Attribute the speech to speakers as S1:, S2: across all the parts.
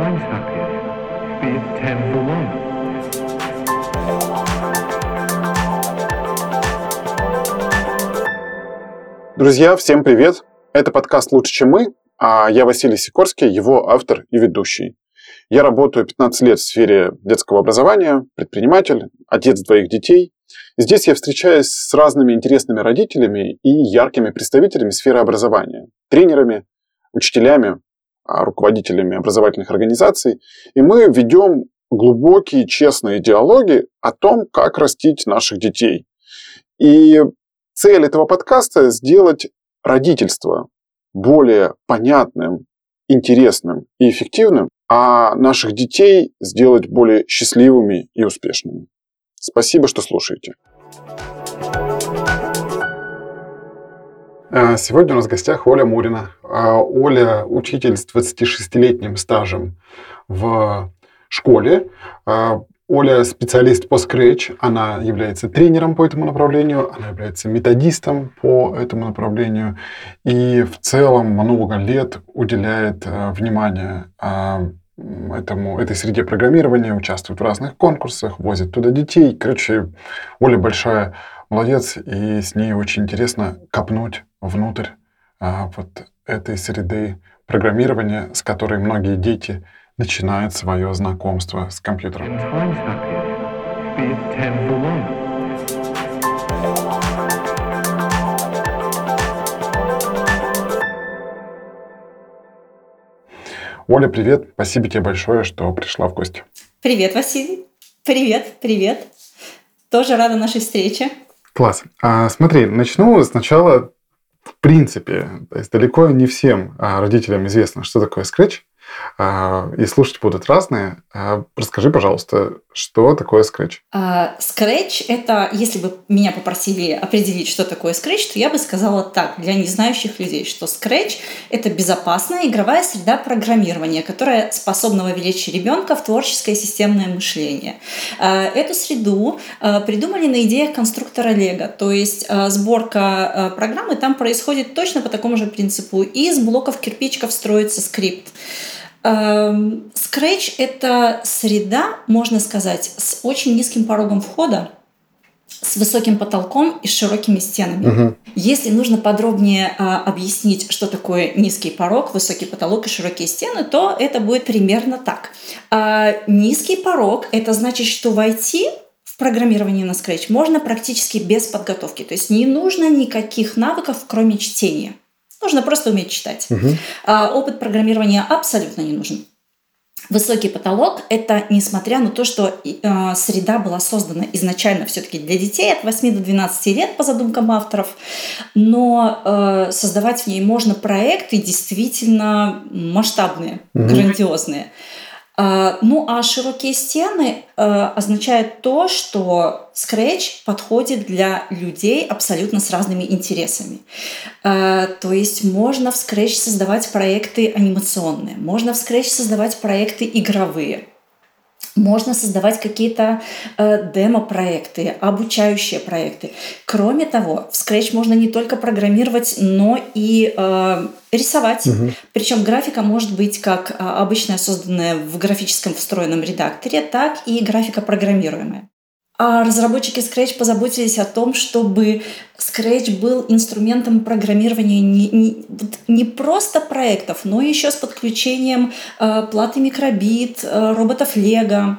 S1: time's happy. Be it ten for one.
S2: Друзья, всем привет! Это подкаст «Лучше, чем мы», а я Василий Сикорский, его автор и ведущий. Я работаю 15 лет в сфере детского образования, предприниматель, отец двоих детей. Здесь я встречаюсь с разными интересными родителями и яркими представителями сферы образования, тренерами, учителями, руководителями образовательных организаций. И мы ведем глубокие, честные диалоги о том, как растить наших детей. И цель этого подкаста – сделать родительство более понятным, интересным и эффективным, а наших детей сделать более счастливыми и успешными. Спасибо, что слушаете. А, Сегодня у нас в гостях Оля Мурина. А, Оля – учитель с 26-летним стажем в школе. А, Оля – специалист по Scratch, она является тренером по этому направлению, она является методистом по этому направлению и в целом много лет уделяет э, внимание этому, этой среде программирования, участвует в разных конкурсах, возит туда детей. Короче, Оля большая молодец, и с ней очень интересно копнуть внутрь а, вот этой среды программирования, с которой многие дети начинают свое знакомство с компьютером. Оля, привет. Спасибо тебе большое, что пришла в гости.
S3: Привет, Василий. Привет, привет. Тоже рада нашей встрече.
S2: Класс. А, смотри, начну сначала в принципе. То есть далеко не всем а, родителям известно, что такое Scratch. А, и слушать будут разные. А, расскажи, пожалуйста, что такое Scratch?
S3: А, Scratch – это, если бы меня попросили определить, что такое Scratch, то я бы сказала так, для незнающих людей, что Scratch – это безопасная игровая среда программирования, которая способна вовлечь ребенка в творческое системное мышление. А, Эту среду а, придумали на идеях конструктора Лего, то есть сборка программы там происходит точно по такому же принципу. Из блоков кирпичиков строится скрипт. Эм, Scratch – это среда, можно сказать, с очень низким порогом входа, с высоким потолком и с широкими стенами. Если нужно подробнее а, объяснить, что такое низкий порог, высокий потолок и широкие стены, то это будет примерно так. А, низкий порог – это значит, что войти в программирование на Scratch можно практически без подготовки. То есть не нужно никаких навыков, кроме чтения. Нужно просто уметь читать. А опыт программирования абсолютно не нужен. Высокий потолок – это несмотря на то, что э, среда была создана изначально все-таки для детей от 8 до 12 лет по задумкам авторов, но э, создавать в ней можно проекты действительно масштабные, грандиозные. А, Ну а широкие стены э, означают то, что Scratch подходит для людей абсолютно с разными интересами. Э, То есть можно в Scratch создавать проекты анимационные, можно в Scratch создавать проекты игровые. Можно создавать какие-то э, демо-проекты, обучающие проекты. Кроме того, в Scratch можно не только программировать, но и э, рисовать. Причем графика может быть как а, обычная, созданная в графическом встроенном редакторе, так и графика программируемая. А разработчики Scratch позаботились о том, чтобы Scratch был инструментом программирования не, не, не просто проектов, но еще с подключением э, платы микробит, э, роботов Lego.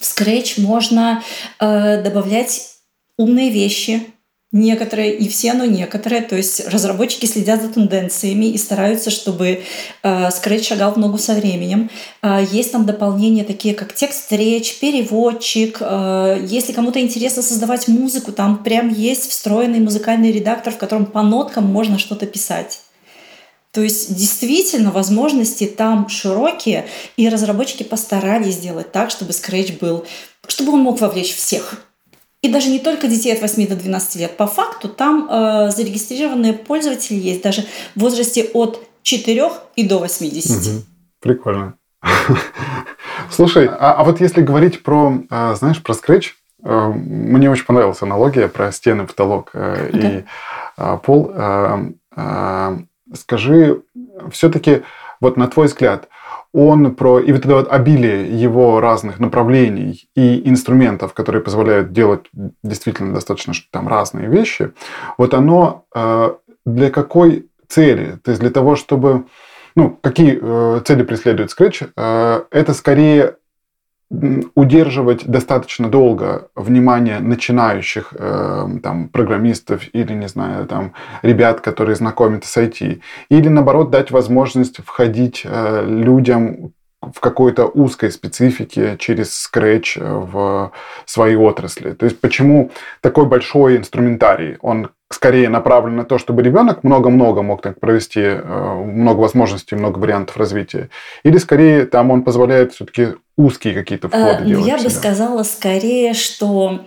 S3: В Scratch можно э, добавлять умные вещи, Некоторые, не все, но некоторые. То есть разработчики следят за тенденциями и стараются, чтобы э, Scratch шагал в ногу со временем. Э, есть там дополнения такие, как текст-речь, переводчик. Э, если кому-то интересно создавать музыку, там прям есть встроенный музыкальный редактор, в котором по ноткам можно что-то писать. То есть действительно возможности там широкие, и разработчики постарались сделать так, чтобы Scratch был, чтобы он мог вовлечь всех. И даже не только детей от 8 до 12 лет. По факту там э, зарегистрированные пользователи есть даже в возрасте от 4 и до 80.
S2: Мгм. Прикольно. Слушай, а, а вот если говорить про, а, знаешь, про Scratch, э, мне очень понравилась аналогия про стены, потолок э, и пол. Скажи, все-таки, вот на твой взгляд, он про и вот это вот обилие его разных направлений и инструментов, которые позволяют делать действительно достаточно там разные вещи, вот оно э, для какой цели? То есть для того, чтобы ну, какие э, цели преследует Scratch? Э, это скорее удерживать достаточно долго внимание начинающих э, там, программистов или, не знаю, там, ребят, которые знакомятся с IT. Или, наоборот, дать возможность входить э, людям в какой-то узкой специфике через Scratch в свои отрасли. То есть почему такой большой инструментарий? Он скорее направлен на то, чтобы ребенок много-много мог так провести, э, много возможностей, много вариантов развития. Или скорее там он позволяет все-таки узкие какие-то входы а, делать.
S3: Я бы сказала скорее, что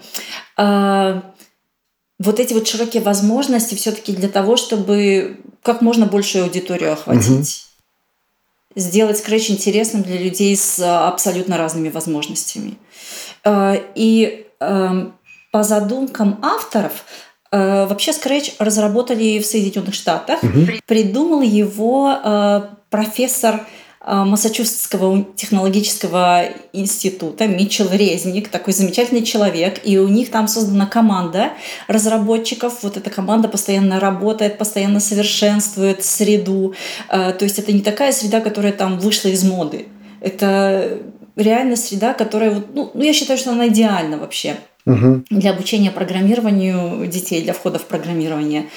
S3: э, вот эти вот широкие возможности все-таки для того, чтобы как можно большую аудиторию охватить. Угу сделать скретч интересным для людей с а, абсолютно разными возможностями. Э, и эм, по задумкам авторов э, вообще Scratch разработали в Соединенных Штатах. Угу. Придумал его э, профессор Массачусетского технологического института Митчел Резник, такой замечательный человек, и у них там создана команда разработчиков. Вот эта команда постоянно работает, постоянно совершенствует среду. А, то есть это не такая среда, которая там вышла из моды. Это реально среда, которая, ну, ну я считаю, что она идеальна вообще угу. для обучения программированию детей, для входа в программирование.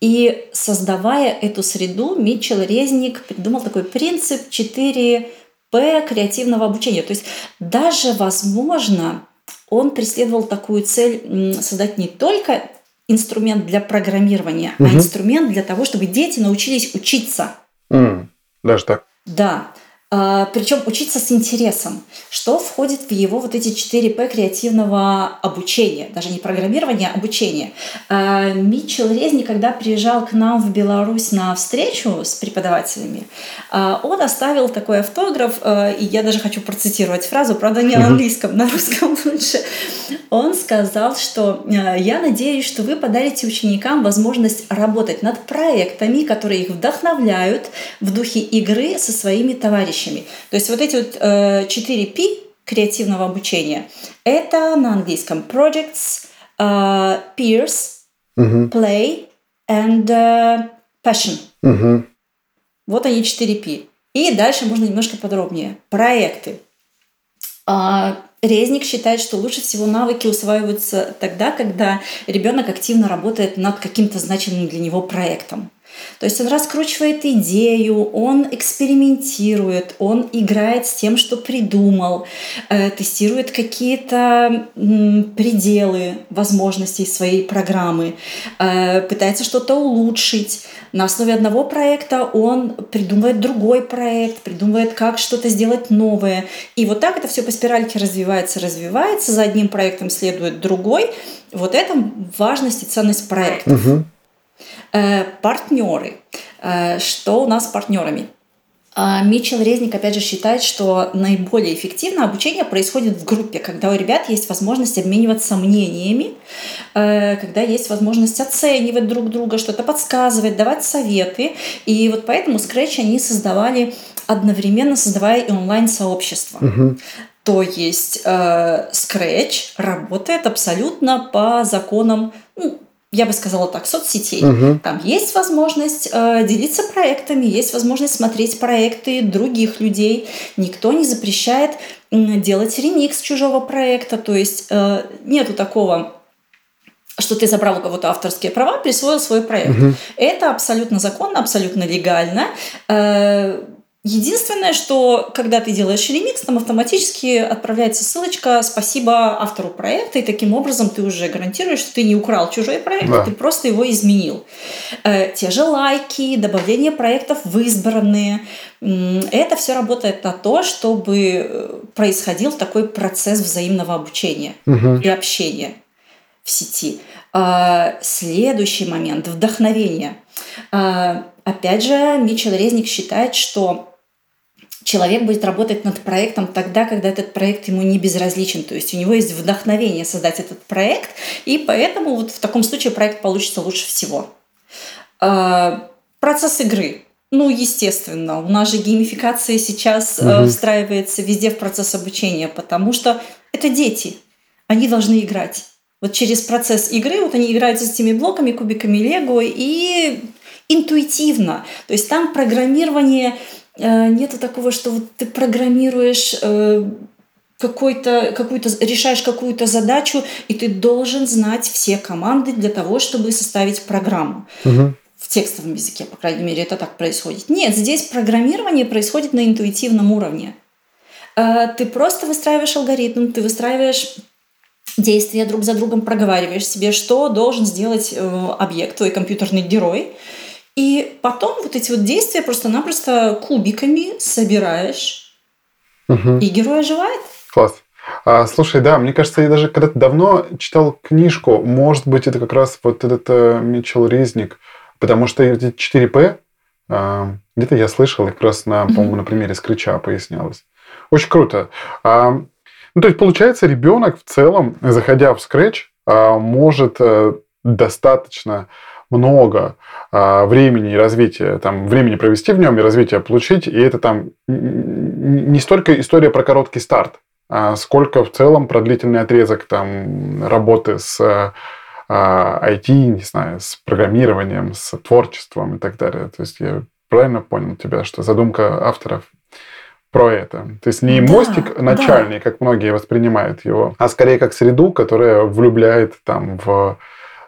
S3: И создавая эту среду, Митчелл Резник придумал такой принцип 4П креативного обучения. То есть даже, возможно, он преследовал такую цель создать не только инструмент для программирования, угу. а инструмент для того, чтобы дети научились учиться.
S2: Mm, даже так.
S3: Да. А, Причем учиться с интересом, что входит в его вот эти 4П креативного обучения, даже не программирования, а обучения. А, Митчелл Резни, когда приезжал к нам в Беларусь на встречу с преподавателями, а, он оставил такой автограф, и я даже хочу процитировать фразу, правда не на английском, на русском лучше. Он сказал, что я надеюсь, что вы подарите ученикам возможность работать над проектами, которые их вдохновляют в духе игры со своими товарищами товарищами. То есть вот эти вот э, 4 P креативного обучения – это на английском projects, uh, peers, uh-huh. play and uh, passion. Uh-huh. Вот они 4 P. И дальше можно немножко подробнее. Проекты. А, Резник считает, что лучше всего навыки усваиваются тогда, когда ребенок активно работает над каким-то значимым для него проектом. То есть он раскручивает идею, он экспериментирует, он играет с тем, что придумал, э, тестирует какие-то пределы возможностей своей программы, э, пытается что-то улучшить. На основе одного проекта он придумывает другой проект, придумывает, как что-то сделать новое. И вот так это все по спиральке развивается, развивается. За одним проектом следует другой. Вот это важность и ценность проекта. Угу. Э, партнеры. Э, что у нас с партнерами? А, Митчелл Резник, опять же, считает, что наиболее эффективно обучение происходит в группе, когда у ребят есть возможность обмениваться мнениями, э, когда есть возможность оценивать друг друга, что-то подсказывать, давать советы. И вот поэтому Scratch они создавали одновременно, создавая и онлайн-сообщество. Угу. То есть э, Scratch работает абсолютно по законам ну, я бы сказала так, соцсетей. Угу. Там есть возможность э, делиться проектами, есть возможность смотреть проекты других людей. Никто не запрещает э, делать ремикс чужого проекта. То есть э, нету такого что ты забрал у кого-то авторские права, присвоил свой проект. Угу. Это абсолютно законно, абсолютно легально. Э, Единственное, что когда ты делаешь ремикс, там автоматически отправляется ссылочка «Спасибо автору проекта», и таким образом ты уже гарантируешь, что ты не украл чужой проект, да. ты просто его изменил. Э, те же лайки, добавление проектов в избранные – это все работает на то, чтобы э, происходил такой процесс взаимного обучения угу. и общения в сети. Э, следующий момент – вдохновение. Опять же, Митчелл Резник считает, что человек будет работать над проектом тогда, когда этот проект ему не безразличен. То есть у него есть вдохновение создать этот проект, и поэтому вот в таком случае проект получится лучше всего. А, процесс игры. Ну, естественно, у нас же геймификация сейчас угу. встраивается везде в процесс обучения, потому что это дети, они должны играть. Вот через процесс игры, вот они играют с этими блоками, кубиками Лего, и интуитивно. То есть там программирование, нету такого, что вот ты программируешь э, какой-то, какую-то, решаешь какую-то задачу, и ты должен знать все команды для того, чтобы составить программу.
S2: Угу.
S3: В текстовом языке, по крайней мере, это так происходит. Нет, здесь программирование происходит на интуитивном уровне. Э, ты просто выстраиваешь алгоритм, ты выстраиваешь действия друг за другом, проговариваешь себе, что должен сделать э, объект, твой компьютерный герой. И потом вот эти вот действия просто-напросто кубиками собираешь,
S2: угу.
S3: и герой оживает.
S2: Класс. А, слушай, да, мне кажется, я даже когда-то давно читал книжку, может быть, это как раз вот этот э, Митчелл Резник, потому что эти 4П, э, где-то я слышал, как раз на, по-моему, на примере скрича пояснялось. Очень круто. А, ну, то есть, получается, ребенок в целом, заходя в Scratch, а, может э, достаточно много а, времени и развития, там, времени провести в нем и развития получить, и это там не столько история про короткий старт, а сколько в целом про длительный отрезок там, работы с IT, не знаю, с программированием, с творчеством и так далее. То есть я правильно понял тебя, что задумка авторов про это. То есть не да, мостик начальный, да. как многие воспринимают его, а скорее как среду, которая влюбляет там в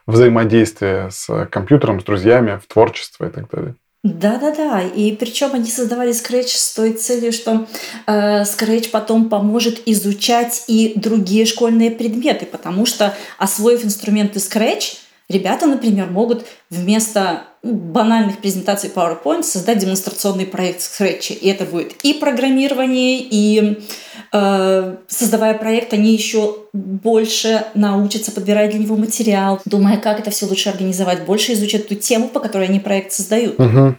S2: взаимодействие с компьютером, с друзьями, в творчество и так далее.
S3: Да-да-да, и причем они создавали Scratch с той целью, что э, Scratch потом поможет изучать и другие школьные предметы, потому что, освоив инструменты Scratch, Ребята, например, могут вместо банальных презентаций PowerPoint создать демонстрационный проект Scratch. И это будет и программирование, и создавая проект, они еще больше научатся подбирать для него материал, думая, как это все лучше организовать, больше изучат ту тему, по которой они проект создают.
S2: Угу.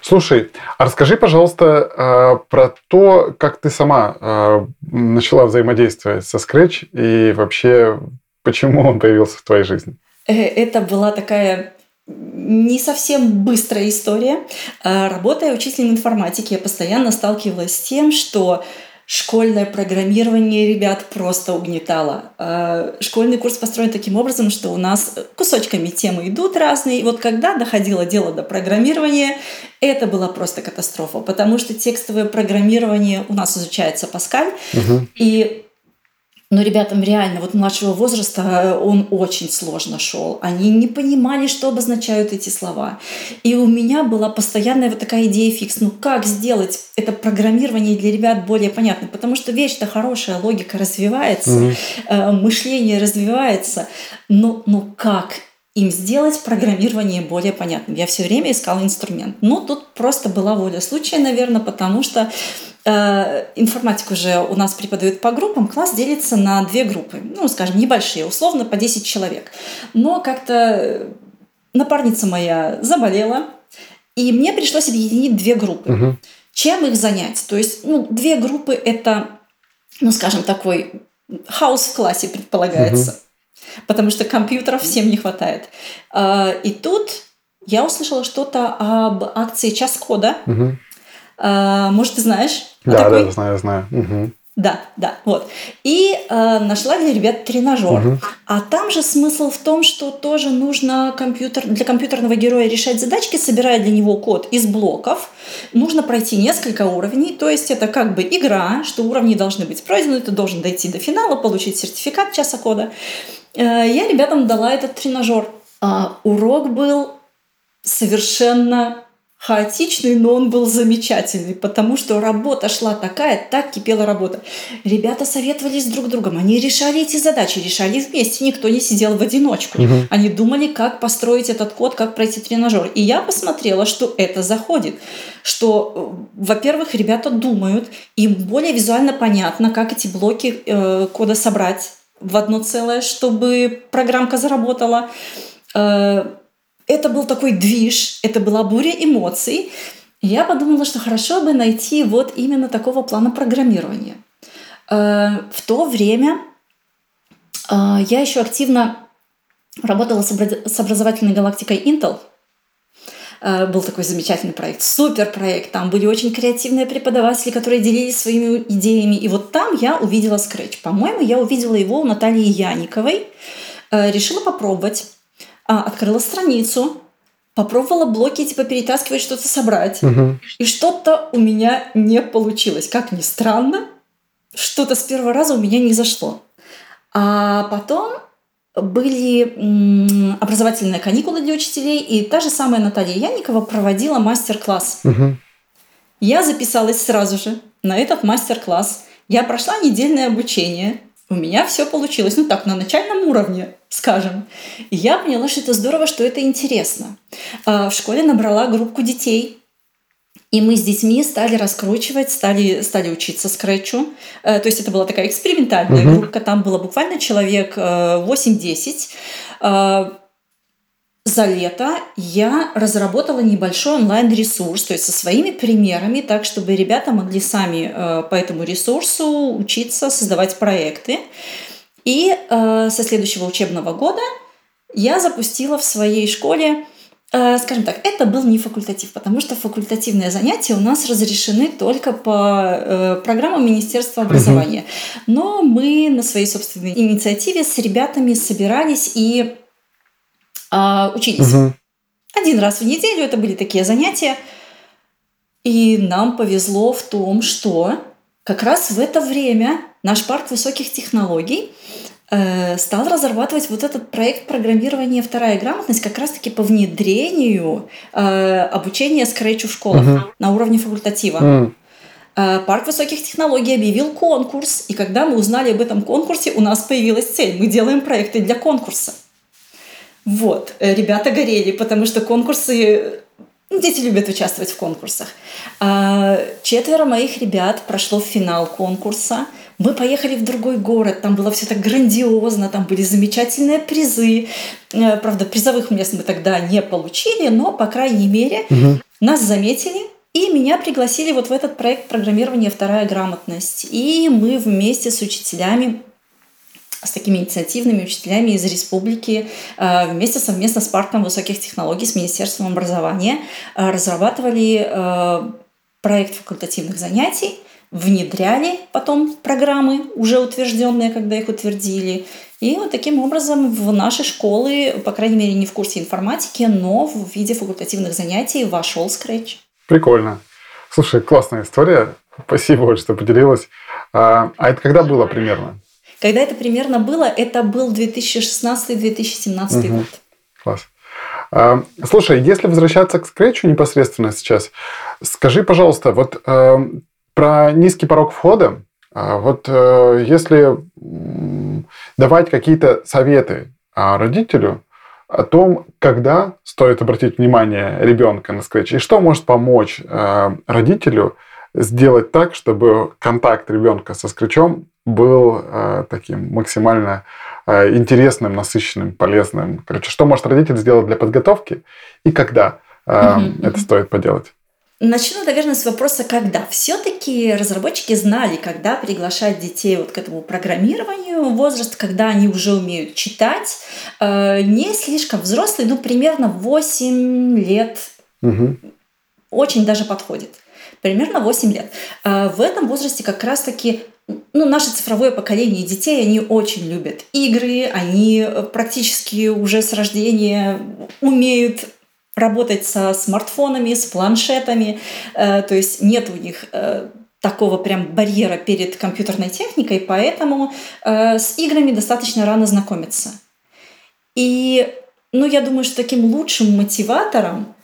S2: Слушай, а расскажи, пожалуйста, э, про то, как ты сама э, начала взаимодействовать со Scratch и вообще почему он появился в твоей жизни.
S3: Э, это была такая не совсем быстрая история. Работая учителем информатики, я постоянно сталкивалась с тем, что школьное программирование ребят просто угнетало. А, школьный курс построен таким образом, что у нас кусочками темы идут разные. И вот когда доходило дело до программирования, это была просто катастрофа, потому что текстовое программирование у нас изучается Паскаль,
S2: угу.
S3: и но ребятам реально вот младшего возраста э, он очень сложно шел. Они не понимали, что обозначают эти слова. И у меня была постоянная вот такая идея фикс. Ну как сделать это программирование для ребят более понятным? Потому что вещь-то хорошая, логика развивается, mm-hmm. мышление развивается. Но, но как им сделать программирование более понятным. Я все время искала инструмент. Но тут просто была воля случая, наверное, потому что Э, информатику же у нас преподают по группам, класс делится на две группы, ну, скажем, небольшие, условно по 10 человек. Но как-то напарница моя заболела, и мне пришлось объединить две группы.
S2: Угу.
S3: Чем их занять? То есть, ну, две группы это, ну, скажем, такой хаос в классе предполагается, угу. потому что компьютеров всем не хватает. Э, и тут я услышала что-то об акции «Час кода».
S2: Угу.
S3: Может, ты знаешь?
S2: Да, такой... да, знаю, знаю. Угу.
S3: Да, да, вот. И э, нашла для ребят тренажер.
S2: Угу.
S3: А там же смысл в том, что тоже нужно компьютер, для компьютерного героя решать задачки, собирая для него код из блоков. Нужно пройти несколько уровней, то есть это как бы игра, что уровни должны быть пройдены, ты должен дойти до финала, получить сертификат часа кода. Э, я ребятам дала этот тренажер. А урок был совершенно хаотичный, но он был замечательный, потому что работа шла такая, так кипела работа. Ребята советовались друг с другом, они решали эти задачи, решали вместе, никто не сидел в одиночку.
S2: Угу.
S3: Они думали, как построить этот код, как пройти тренажер. И я посмотрела, что это заходит, что, э, во-первых, ребята думают, им более визуально понятно, как эти блоки э, кода собрать в одно целое, чтобы программка заработала. Э, это был такой движ, это была буря эмоций. Я подумала, что хорошо бы найти вот именно такого плана программирования. Э, в то время э, я еще активно работала с образовательной галактикой Intel. Э, был такой замечательный проект, супер проект. Там были очень креативные преподаватели, которые делились своими идеями. И вот там я увидела Scratch. По-моему, я увидела его у Натальи Яниковой. Решила попробовать. А, открыла страницу, попробовала блоки типа перетаскивать, что-то собрать.
S2: Угу.
S3: И что-то у меня не получилось. Как ни странно, что-то с первого раза у меня не зашло. А потом были образовательные каникулы для учителей, и та же самая Наталья Яникова проводила мастер-класс.
S2: Угу.
S3: Я записалась сразу же на этот мастер-класс. Я прошла недельное обучение. У меня все получилось, ну так, на начальном уровне, скажем. И я поняла, что это здорово, что это интересно. А, в школе набрала группу детей, и мы с детьми стали раскручивать, стали, стали учиться скретчу. Э, то есть это была такая экспериментальная uh-huh. группа, там было буквально человек 8-10. Э, за лето я разработала небольшой онлайн-ресурс, то есть со своими примерами, так, чтобы ребята могли сами э, по этому ресурсу учиться, создавать проекты. И со следующего учебного года я запустила в своей школе Э, скажем так, это был не факультатив, потому что факультативные занятия у нас разрешены только по э, программам Министерства образования. Но мы на своей собственной инициативе с ребятами собирались и э, учились.
S2: Угу.
S3: Один раз в неделю это были такие занятия. И нам повезло в том, что как раз в это время наш парк высоких технологий Э, стал разрабатывать вот этот проект программирования «Вторая грамотность» как раз-таки по внедрению э, обучения скретчу в школах uh-huh. на уровне факультатива.
S2: Uh-huh.
S3: Парк высоких технологий объявил конкурс, и когда мы узнали об этом конкурсе, у нас появилась цель. Мы делаем проекты для конкурса. Вот, ребята горели, потому что конкурсы ну, Дети любят участвовать в конкурсах. Четверо моих ребят прошло в финал конкурса. Мы поехали в другой город, там было все так грандиозно, там были замечательные призы. Э, правда, призовых мест мы тогда не получили, но, по крайней мере,
S2: угу.
S3: нас заметили, и меня пригласили вот в этот проект программирования «Вторая грамотность». И мы вместе с учителями с такими инициативными учителями из республики э, вместе совместно с парком высоких технологий, с Министерством образования э, разрабатывали проект факультативных занятий, внедряли потом программы, уже утвержденные, когда их утвердили. И вот таким образом в наши школы, по крайней мере, не в курсе информатики, но в виде факультативных занятий вошел Scratch.
S2: Прикольно. Слушай, классная история. Спасибо, что поделилась. А, а это когда было примерно?
S3: Когда это примерно было, это был 2016-2017 угу. год.
S2: Класс. А, слушай, если возвращаться к скретчу непосредственно сейчас, скажи, пожалуйста, вот эм, про низкий порог входа. А, вот э, если давать какие-то советы а, родителю о том, когда стоит обратить внимание ребенка на скретч, и что может помочь э, родителю сделать так, чтобы контакт ребенка со скретчом был э, таким максимально интересным, насыщенным, полезным. Короче, что может родитель сделать для подготовки и когда это стоит поделать?
S3: Начну, наверное, с вопроса «когда?». Все-таки разработчики знали, когда приглашать детей вот к этому программированию, возраст, когда они уже умеют читать, э, не слишком взрослый, ну, примерно 8 лет
S2: угу.
S3: очень даже подходит. Примерно 8 лет. Э, в этом возрасте как раз-таки ну, наше цифровое поколение детей, они очень любят игры, они практически уже с рождения умеют работать со смартфонами, с планшетами, э, то есть нет у них э, такого прям барьера перед компьютерной техникой, поэтому э, с играми достаточно рано знакомиться. И, ну, я думаю, что таким лучшим мотиватором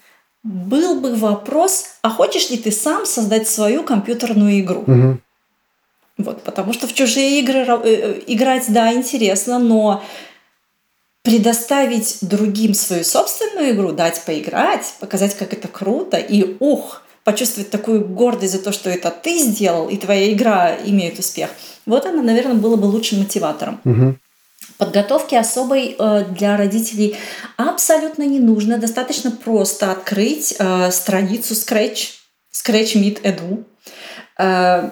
S3: был бы вопрос, а хочешь ли ты сам создать свою компьютерную игру?
S2: Угу.
S3: Вот, потому что в чужие игры играть, да, интересно, но предоставить другим свою собственную игру, дать поиграть, показать, как это круто, и ух, почувствовать такую гордость за то, что это ты сделал, и твоя игра имеет успех. Вот она, наверное, было бы лучшим мотиватором.
S2: Угу.
S3: Подготовки особой э, для родителей абсолютно не нужно. Достаточно просто открыть э, страницу Scratch, Scratch Meet Edu, э,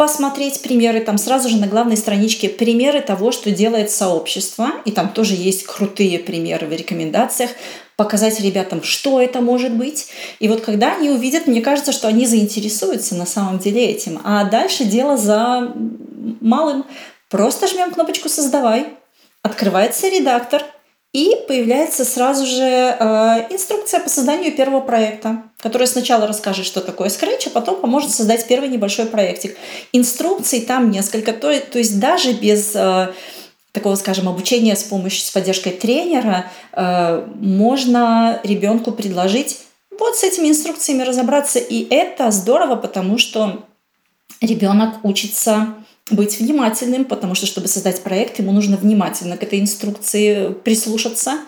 S3: посмотреть примеры, там сразу же на главной страничке примеры того, что делает сообщество, и там тоже есть крутые примеры в рекомендациях, показать ребятам, что это может быть. И вот когда они увидят, мне кажется, что они заинтересуются на самом деле этим. А дальше дело за малым. Просто жмем кнопочку «Создавай», открывается редактор, и появляется сразу же э, инструкция по созданию первого проекта, которая сначала расскажет, что такое Scratch, а потом поможет создать первый небольшой проектик. Инструкций там несколько, то, то есть даже без э, такого, скажем, обучения с помощью, с поддержкой тренера, э, можно ребенку предложить вот с этими инструкциями разобраться. И это здорово, потому что ребенок учится быть внимательным, потому что, чтобы создать проект, ему нужно внимательно к этой инструкции прислушаться.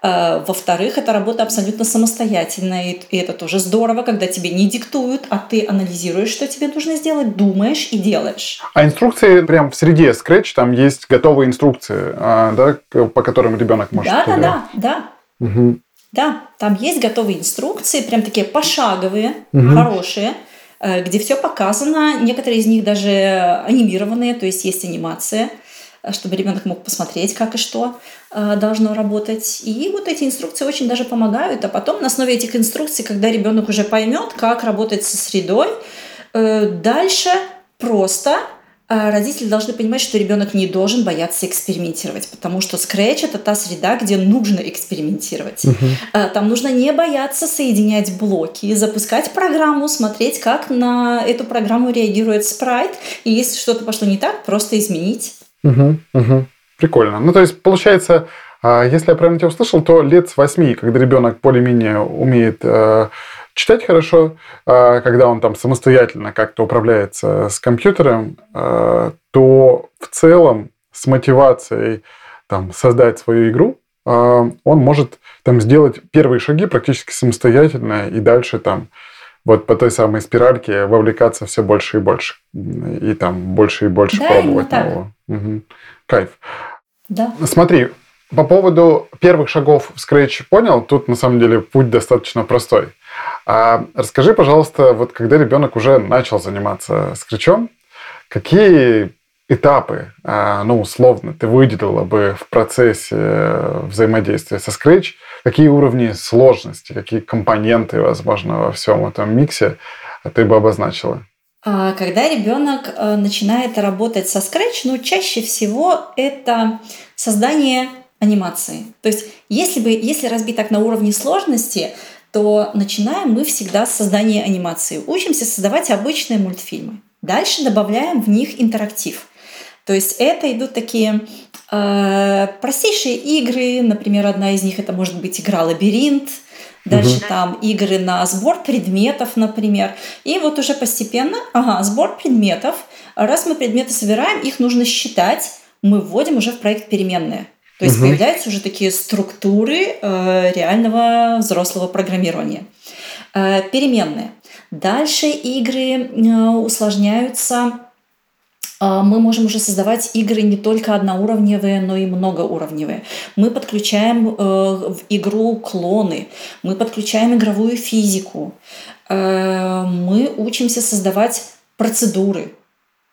S3: А, во-вторых, эта работа абсолютно самостоятельная, и это тоже здорово, когда тебе не диктуют, а ты анализируешь, что тебе нужно сделать, думаешь и делаешь.
S2: А инструкции прям в среде Scratch, там есть готовые инструкции, а, да, по которым ребенок может...
S3: Да, да, да, да. Угу. Да, там есть готовые инструкции, прям такие пошаговые, угу. хорошие. Э, где все показано. Некоторые из них даже анимированные, то есть есть анимация, э, чтобы ребенок мог посмотреть, как и что э, должно работать. И вот эти инструкции очень даже помогают. А потом на основе этих инструкций, когда ребенок уже поймет, как работать со средой, дальше просто родители должны понимать, что ребенок не должен бояться экспериментировать, потому что Scratch это та среда, где нужно экспериментировать. Uh-huh. Там нужно не бояться соединять блоки, запускать программу, смотреть, как на эту программу реагирует спрайт, и если что-то пошло не так, просто изменить.
S2: Uh-huh. Uh-huh. Прикольно. Ну, то есть, получается, а, если я правильно тебя услышал, то лет с восьми, когда ребенок более-менее умеет э, читать хорошо, а, когда он там самостоятельно как-то управляется с компьютером, а, то в целом с мотивацией там, создать свою игру, а, он может там сделать первые шаги практически самостоятельно и дальше там вот по той самой спиральке вовлекаться все больше и больше. И там больше и больше да, пробовать нового. Угу. Кайф.
S3: Да.
S2: Смотри, по поводу первых шагов в Scratch понял, тут на самом деле путь достаточно простой. А расскажи, пожалуйста, вот когда ребенок уже начал заниматься скретчом, какие этапы, а, ну, условно, ты выделила бы в процессе взаимодействия со Scratch, какие уровни сложности, какие компоненты, возможно, во всем этом миксе ты бы обозначила?
S3: А, когда ребенок э, начинает работать со Scratch, ну, чаще всего это создание анимации. То есть, если, бы, если разбить так на уровне сложности, то начинаем мы всегда с создания анимации. Учимся создавать обычные мультфильмы. Дальше добавляем в них интерактив. То есть это идут такие э, простейшие игры. Например, одна из них это может быть игра «Лабиринт», Дальше угу. там игры на сбор предметов, например. И вот уже постепенно, ага, сбор предметов. Раз мы предметы собираем, их нужно считать. Мы вводим уже в проект переменные. То есть угу. появляются уже такие структуры э, реального взрослого программирования. Э, переменные. Дальше игры э, усложняются. Э, мы можем уже создавать игры не только одноуровневые, но и многоуровневые. Мы подключаем э, в игру клоны, мы подключаем игровую физику, э, мы учимся создавать процедуры.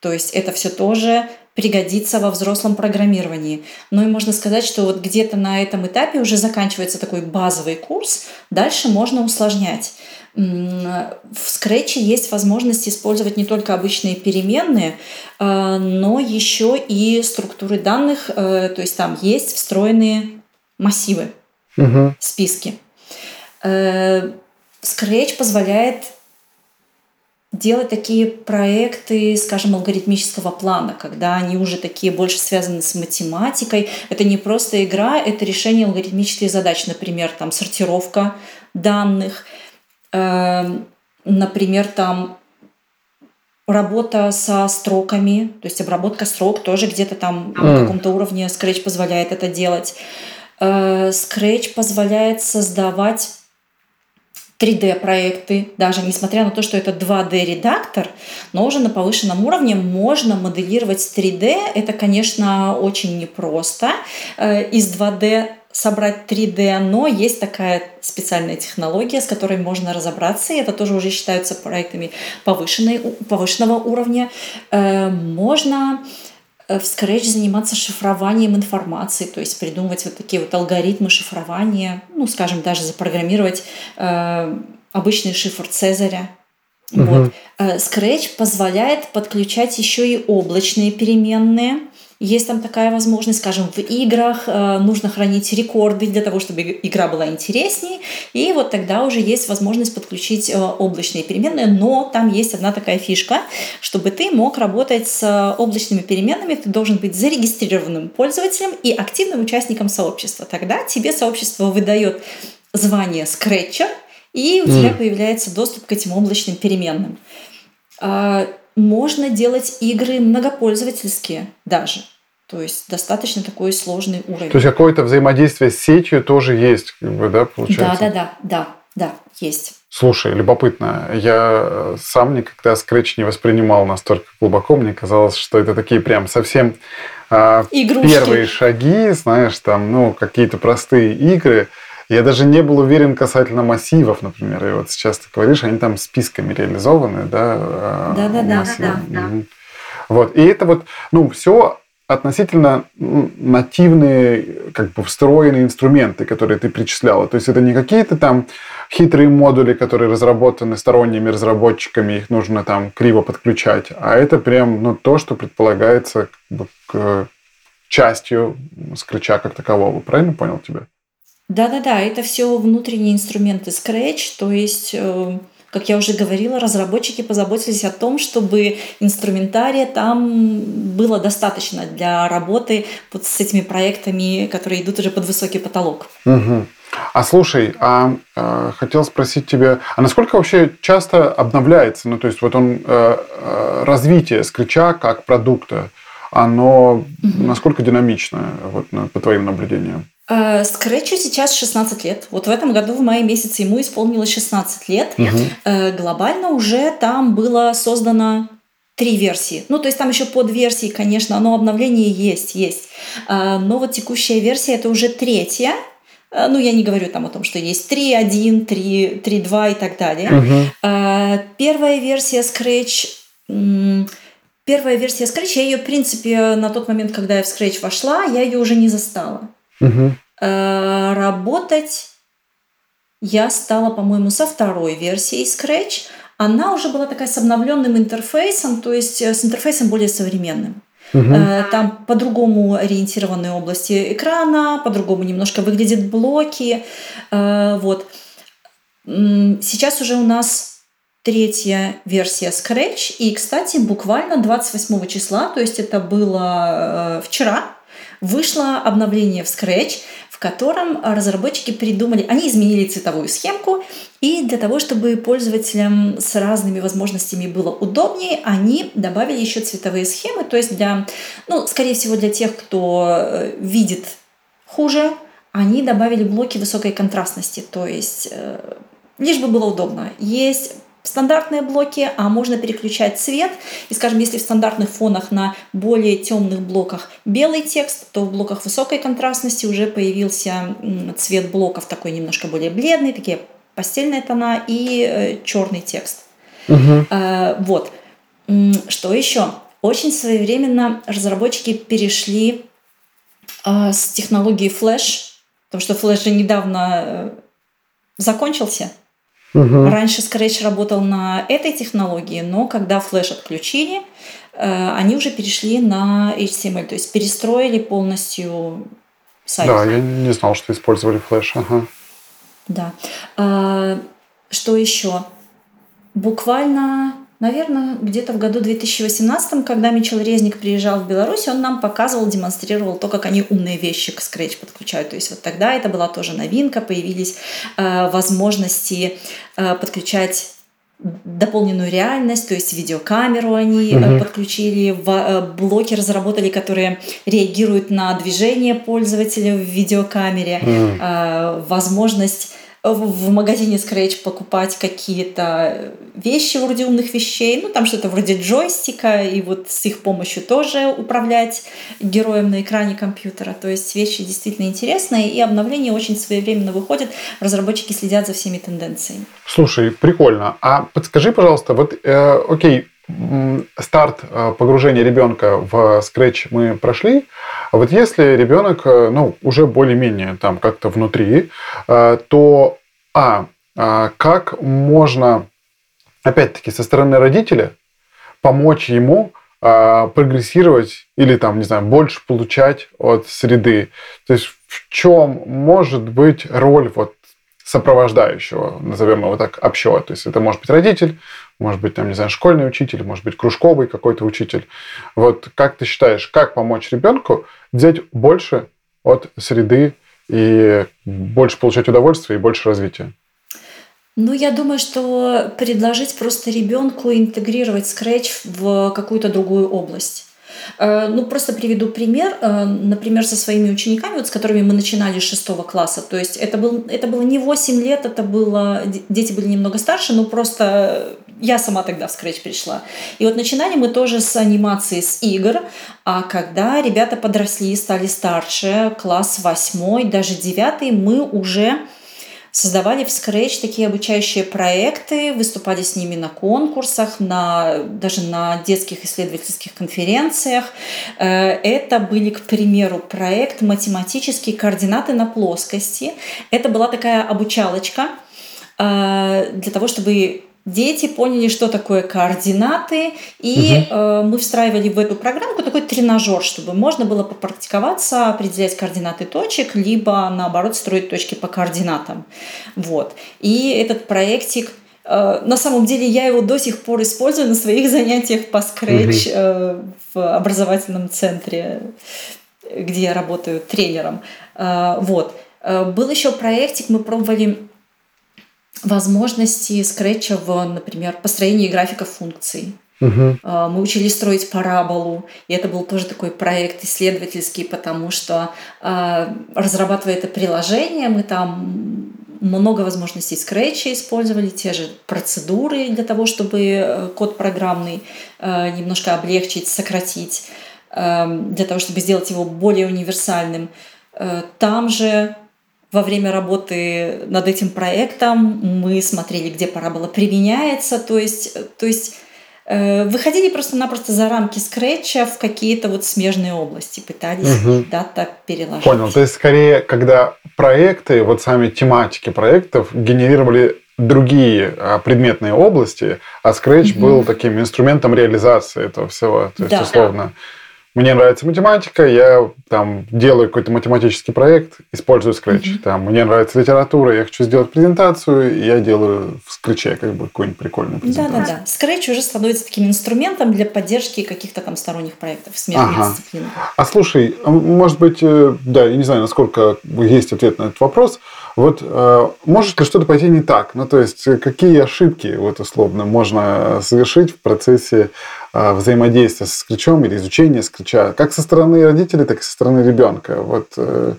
S3: То есть это все тоже пригодится во взрослом программировании. Ну и можно сказать, что вот где-то на этом этапе уже заканчивается такой базовый курс, дальше можно усложнять. В Scratch есть возможность использовать не только обычные переменные, а, но еще и структуры данных, э, то есть там есть встроенные массивы, угу. списки. Э, Scratch позволяет делать такие проекты, скажем, алгоритмического плана, когда они уже такие больше связаны с математикой. Это не просто игра, это решение алгоритмических задач, например, там сортировка данных, э, например, там работа со строками, то есть обработка строк тоже где-то там mm. на каком-то уровне Scratch позволяет это делать. Э, Scratch позволяет создавать 3D-проекты, даже несмотря на то, что это 2D-редактор, но уже на повышенном уровне можно моделировать 3D. Это, конечно, очень непросто э, из 2D собрать 3D, но есть такая специальная технология, с которой можно разобраться, и это тоже уже считаются проектами повышенной, повышенного уровня. Э, можно в Scratch заниматься шифрованием информации, то есть придумывать вот такие вот алгоритмы шифрования, ну, скажем, даже запрограммировать э, обычный шифр Цезаря. Угу. Вот. Scratch позволяет подключать еще и облачные переменные – есть там такая возможность, скажем, в играх э, нужно хранить рекорды для того, чтобы игра была интереснее, и вот тогда уже есть возможность подключить э, облачные переменные, но там есть одна такая фишка, чтобы ты мог работать с облачными переменными, ты должен быть зарегистрированным пользователем и активным участником сообщества. Тогда тебе сообщество выдает звание скретчер, и у тебя появляется доступ к этим облачным переменным. А, можно делать игры многопользовательские даже. То есть достаточно такой сложный уровень.
S2: То есть какое-то взаимодействие с сетью тоже есть, как бы, да, получается?
S3: Да, да, да, да, да, есть.
S2: Слушай, любопытно. Я сам никогда Scratch не воспринимал настолько глубоко. Мне казалось, что это такие прям совсем а, первые шаги, знаешь, там, ну, какие-то простые игры. Я даже не был уверен касательно массивов, например. И вот сейчас ты говоришь, они там списками реализованы, да?
S3: Да-да-да. да, да.
S2: Вот. И это вот, ну, все относительно нативные, как бы встроенные инструменты, которые ты перечисляла. То есть это не какие-то там хитрые модули, которые разработаны сторонними разработчиками, их нужно там криво подключать, а это прям ну, то, что предполагается как бы, к частью скретча как такового. Правильно понял тебя?
S3: Да-да-да, это все внутренние инструменты Scratch, то есть, э, как я уже говорила, разработчики позаботились о том, чтобы инструментария там было достаточно для работы вот с этими проектами, которые идут уже под высокий потолок.
S2: Угу. А слушай, а э, хотел спросить тебя, а насколько вообще часто обновляется, ну то есть вот он э, э развитие скрича как продукта, оно угу. насколько динамичное вот, по твоим наблюдениям?
S3: Э, Скретчу сейчас 16 лет. Вот в этом году в мае месяце ему исполнилось 16 лет. Угу. Глобально уже там было создано три версии. Ну, то есть там еще под версии, конечно, но обновление есть, есть. Э, но вот текущая версия это уже третья. Ну, я не говорю там о том, что есть 3.1, 3, 3.2 и так далее. Угу. Первая версия Scratch Первая версия Scratch, я ее, в принципе, на тот момент, когда я в Scratch вошла, я ее уже не застала. Угу. Работать я стала, по-моему, со второй версией Scratch. Она уже была такая с обновленным интерфейсом, то есть э, с интерфейсом более современным. Угу. Там по-другому ориентированы области экрана, по-другому немножко выглядят блоки. Вот. Сейчас уже у нас третья версия Scratch. И, кстати, буквально 28 числа, то есть это было вчера, вышло обновление в Scratch, в котором разработчики придумали, они изменили цветовую схемку, и для того, чтобы пользователям с разными возможностями было удобнее, они добавили еще цветовые схемы, то есть для, ну, скорее всего, для тех, кто э, видит хуже, они добавили блоки высокой контрастности, то есть э, лишь бы было удобно. Есть стандартные блоки, а можно переключать цвет. И, скажем, если в стандартных фонах на более темных блоках белый текст, то в блоках высокой контрастности уже появился цвет блоков такой немножко более бледный, такие постельные тона и э, черный текст. Угу. Вот. Что еще? Очень своевременно разработчики перешли э, с технологии Flash, потому что Flash же недавно закончился. Угу. Раньше Scratch работал на этой технологии, но когда Flash отключили, э, они уже перешли на HTML, то есть перестроили полностью сайт.
S2: Да, я не знал, что использовали Flash. Ага.
S3: Да. А, что еще? Буквально Наверное, где-то в году 2018, когда Мичел Резник приезжал в Беларусь, он нам показывал, демонстрировал то, как они умные вещи к Scratch подключают. То есть вот тогда это была тоже новинка, появились э, возможности э, подключать дополненную реальность, то есть видеокамеру они угу. подключили, в, э, блоки разработали, которые реагируют на движение пользователя в видеокамере, угу. возможность в магазине Scratch покупать какие-то вещи вроде умных вещей, ну там что-то вроде джойстика, и вот с их помощью тоже управлять героем на экране компьютера. То есть вещи действительно интересные, и обновления очень своевременно выходят, разработчики следят за всеми тенденциями.
S2: Слушай, прикольно. А подскажи, пожалуйста, вот, э, окей, старт э, погружения ребенка в Scratch мы прошли. А вот если ребенок э, ну, уже более-менее там как-то внутри, э, то а, как можно, опять-таки, со стороны родителя помочь ему прогрессировать или там, не знаю, больше получать от среды. То есть в чем может быть роль вот сопровождающего, назовем его так, общего. То есть это может быть родитель, может быть, там, не знаю, школьный учитель, может быть, кружковый какой-то учитель. Вот как ты считаешь, как помочь ребенку взять больше от среды и больше получать удовольствие и больше развития?
S3: Ну, я думаю, что предложить просто ребенку интегрировать Scratch в какую-то другую область. Э, ну, просто приведу пример. Э, например, со своими учениками, вот с которыми мы начинали с шестого класса. То есть это, был, это было не 8 лет, это было... Дети были немного старше, но просто я сама тогда в Scratch пришла. И вот начинали мы тоже с анимации, с игр. А когда ребята подросли, стали старше, класс восьмой, даже девятый, мы уже создавали в Scratch такие обучающие проекты, выступали с ними на конкурсах, на, даже на детских исследовательских конференциях. Э, это были, к примеру, проект «Математические координаты на плоскости». Это была такая обучалочка э, для того, чтобы дети поняли, что такое координаты, и угу. э, мы встраивали в эту программку такой тренажер, чтобы можно было попрактиковаться, определять координаты точек, либо наоборот строить точки по координатам. Вот. И этот проектик э, на самом деле я его до сих пор использую на своих занятиях по Scratch угу. э, в образовательном центре, где я работаю тренером. Э, вот. Э, был еще проектик, мы пробовали возможности скретча в, например, построении графиков функций. Угу. Мы учились строить параболу, и это был тоже такой проект исследовательский, потому что а, разрабатывая это приложение, мы там много возможностей скретча использовали, те же процедуры для того, чтобы э, код программный э, немножко облегчить, сократить, эм, для того, чтобы сделать его более универсальным. Э, там же во время работы над этим проектом мы смотрели, где парабола применяется, то есть, то есть э, выходили просто-напросто за рамки скретча в какие-то вот смежные области, пытались угу. да, так переложить.
S2: Понял. То есть, скорее, когда проекты, вот сами тематики проектов генерировали другие а, предметные области, а Scratch угу. был таким инструментом реализации этого всего. То есть, да. условно, мне нравится математика, я там делаю какой-то математический проект, использую Scratch. Mm-hmm. Там, мне нравится литература, я хочу сделать презентацию, и я делаю в Scratch как бы какую-нибудь прикольную презентацию.
S3: Да-да-да. Scratch уже становится таким инструментом для поддержки каких-то там сторонних проектов, смежных ага. дисциплин.
S2: А слушай, а может быть, э, да, я не знаю, насколько есть ответ на этот вопрос, вот э, может ли что-то пойти не так? Ну, то есть, э, какие ошибки, вот условно, можно совершить в процессе взаимодействия с скричом или изучения скрича, как со стороны родителей, так и со стороны ребенка? Вот э,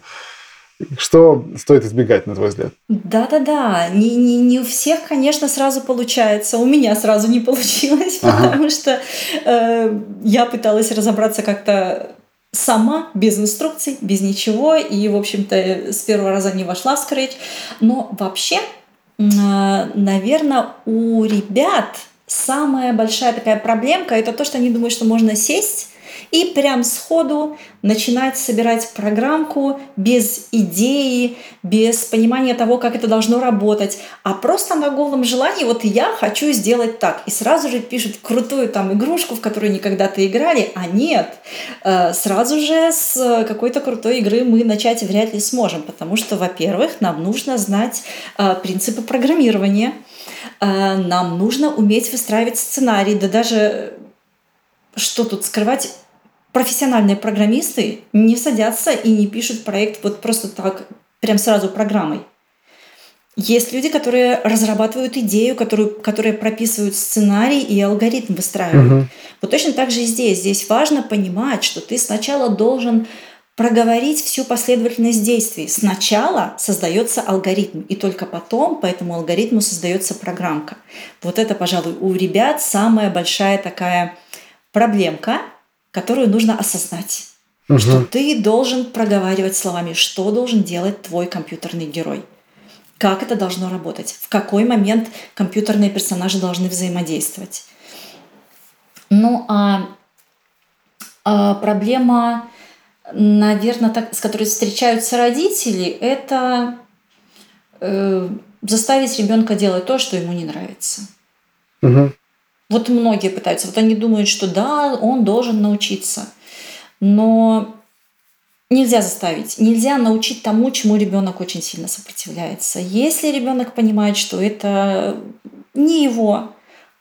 S2: что стоит избегать, на твой взгляд?
S3: Да-да-да. Не, не, не у всех, конечно, сразу получается. У меня сразу не получилось, ага. потому что э, я пыталась разобраться как-то сама, без инструкций, без ничего, и, в общем-то, с первого раза не вошла в Scratch. Но вообще, наверное, у ребят самая большая такая проблемка – это то, что они думают, что можно сесть и прям сходу начинать собирать программку без идеи, без понимания того, как это должно работать, а просто на голом желании, вот я хочу сделать так. И сразу же пишут крутую там игрушку, в которую никогда-то играли, а нет. Э, сразу же с какой-то крутой игры мы начать вряд ли сможем, потому что, во-первых, нам нужно знать э, принципы программирования, нам нужно уметь выстраивать сценарий, да даже что тут скрывать, профессиональные программисты не садятся и не пишут проект вот просто так, прям сразу программой. Есть люди, которые разрабатывают идею, которую, которые прописывают сценарий и алгоритм выстраивают. Угу. Вот точно так же и здесь. Здесь важно понимать, что ты сначала должен проговорить всю последовательность действий. Сначала создается алгоритм, и только потом по этому алгоритму создается программка. Вот это, пожалуй, у ребят самая большая такая проблемка, которую нужно осознать. Угу. Что ты должен проговаривать словами, что должен делать твой компьютерный герой. Как это должно работать? В какой момент компьютерные персонажи должны взаимодействовать? Ну, а, а проблема, наверное, так, с которой встречаются родители, это э, заставить ребенка делать то, что ему не нравится.
S2: Угу.
S3: Вот многие пытаются. Вот они думают, что да, он должен научиться. Но нельзя заставить. Нельзя научить тому, чему ребенок очень сильно сопротивляется. Если ребенок понимает, что это не его,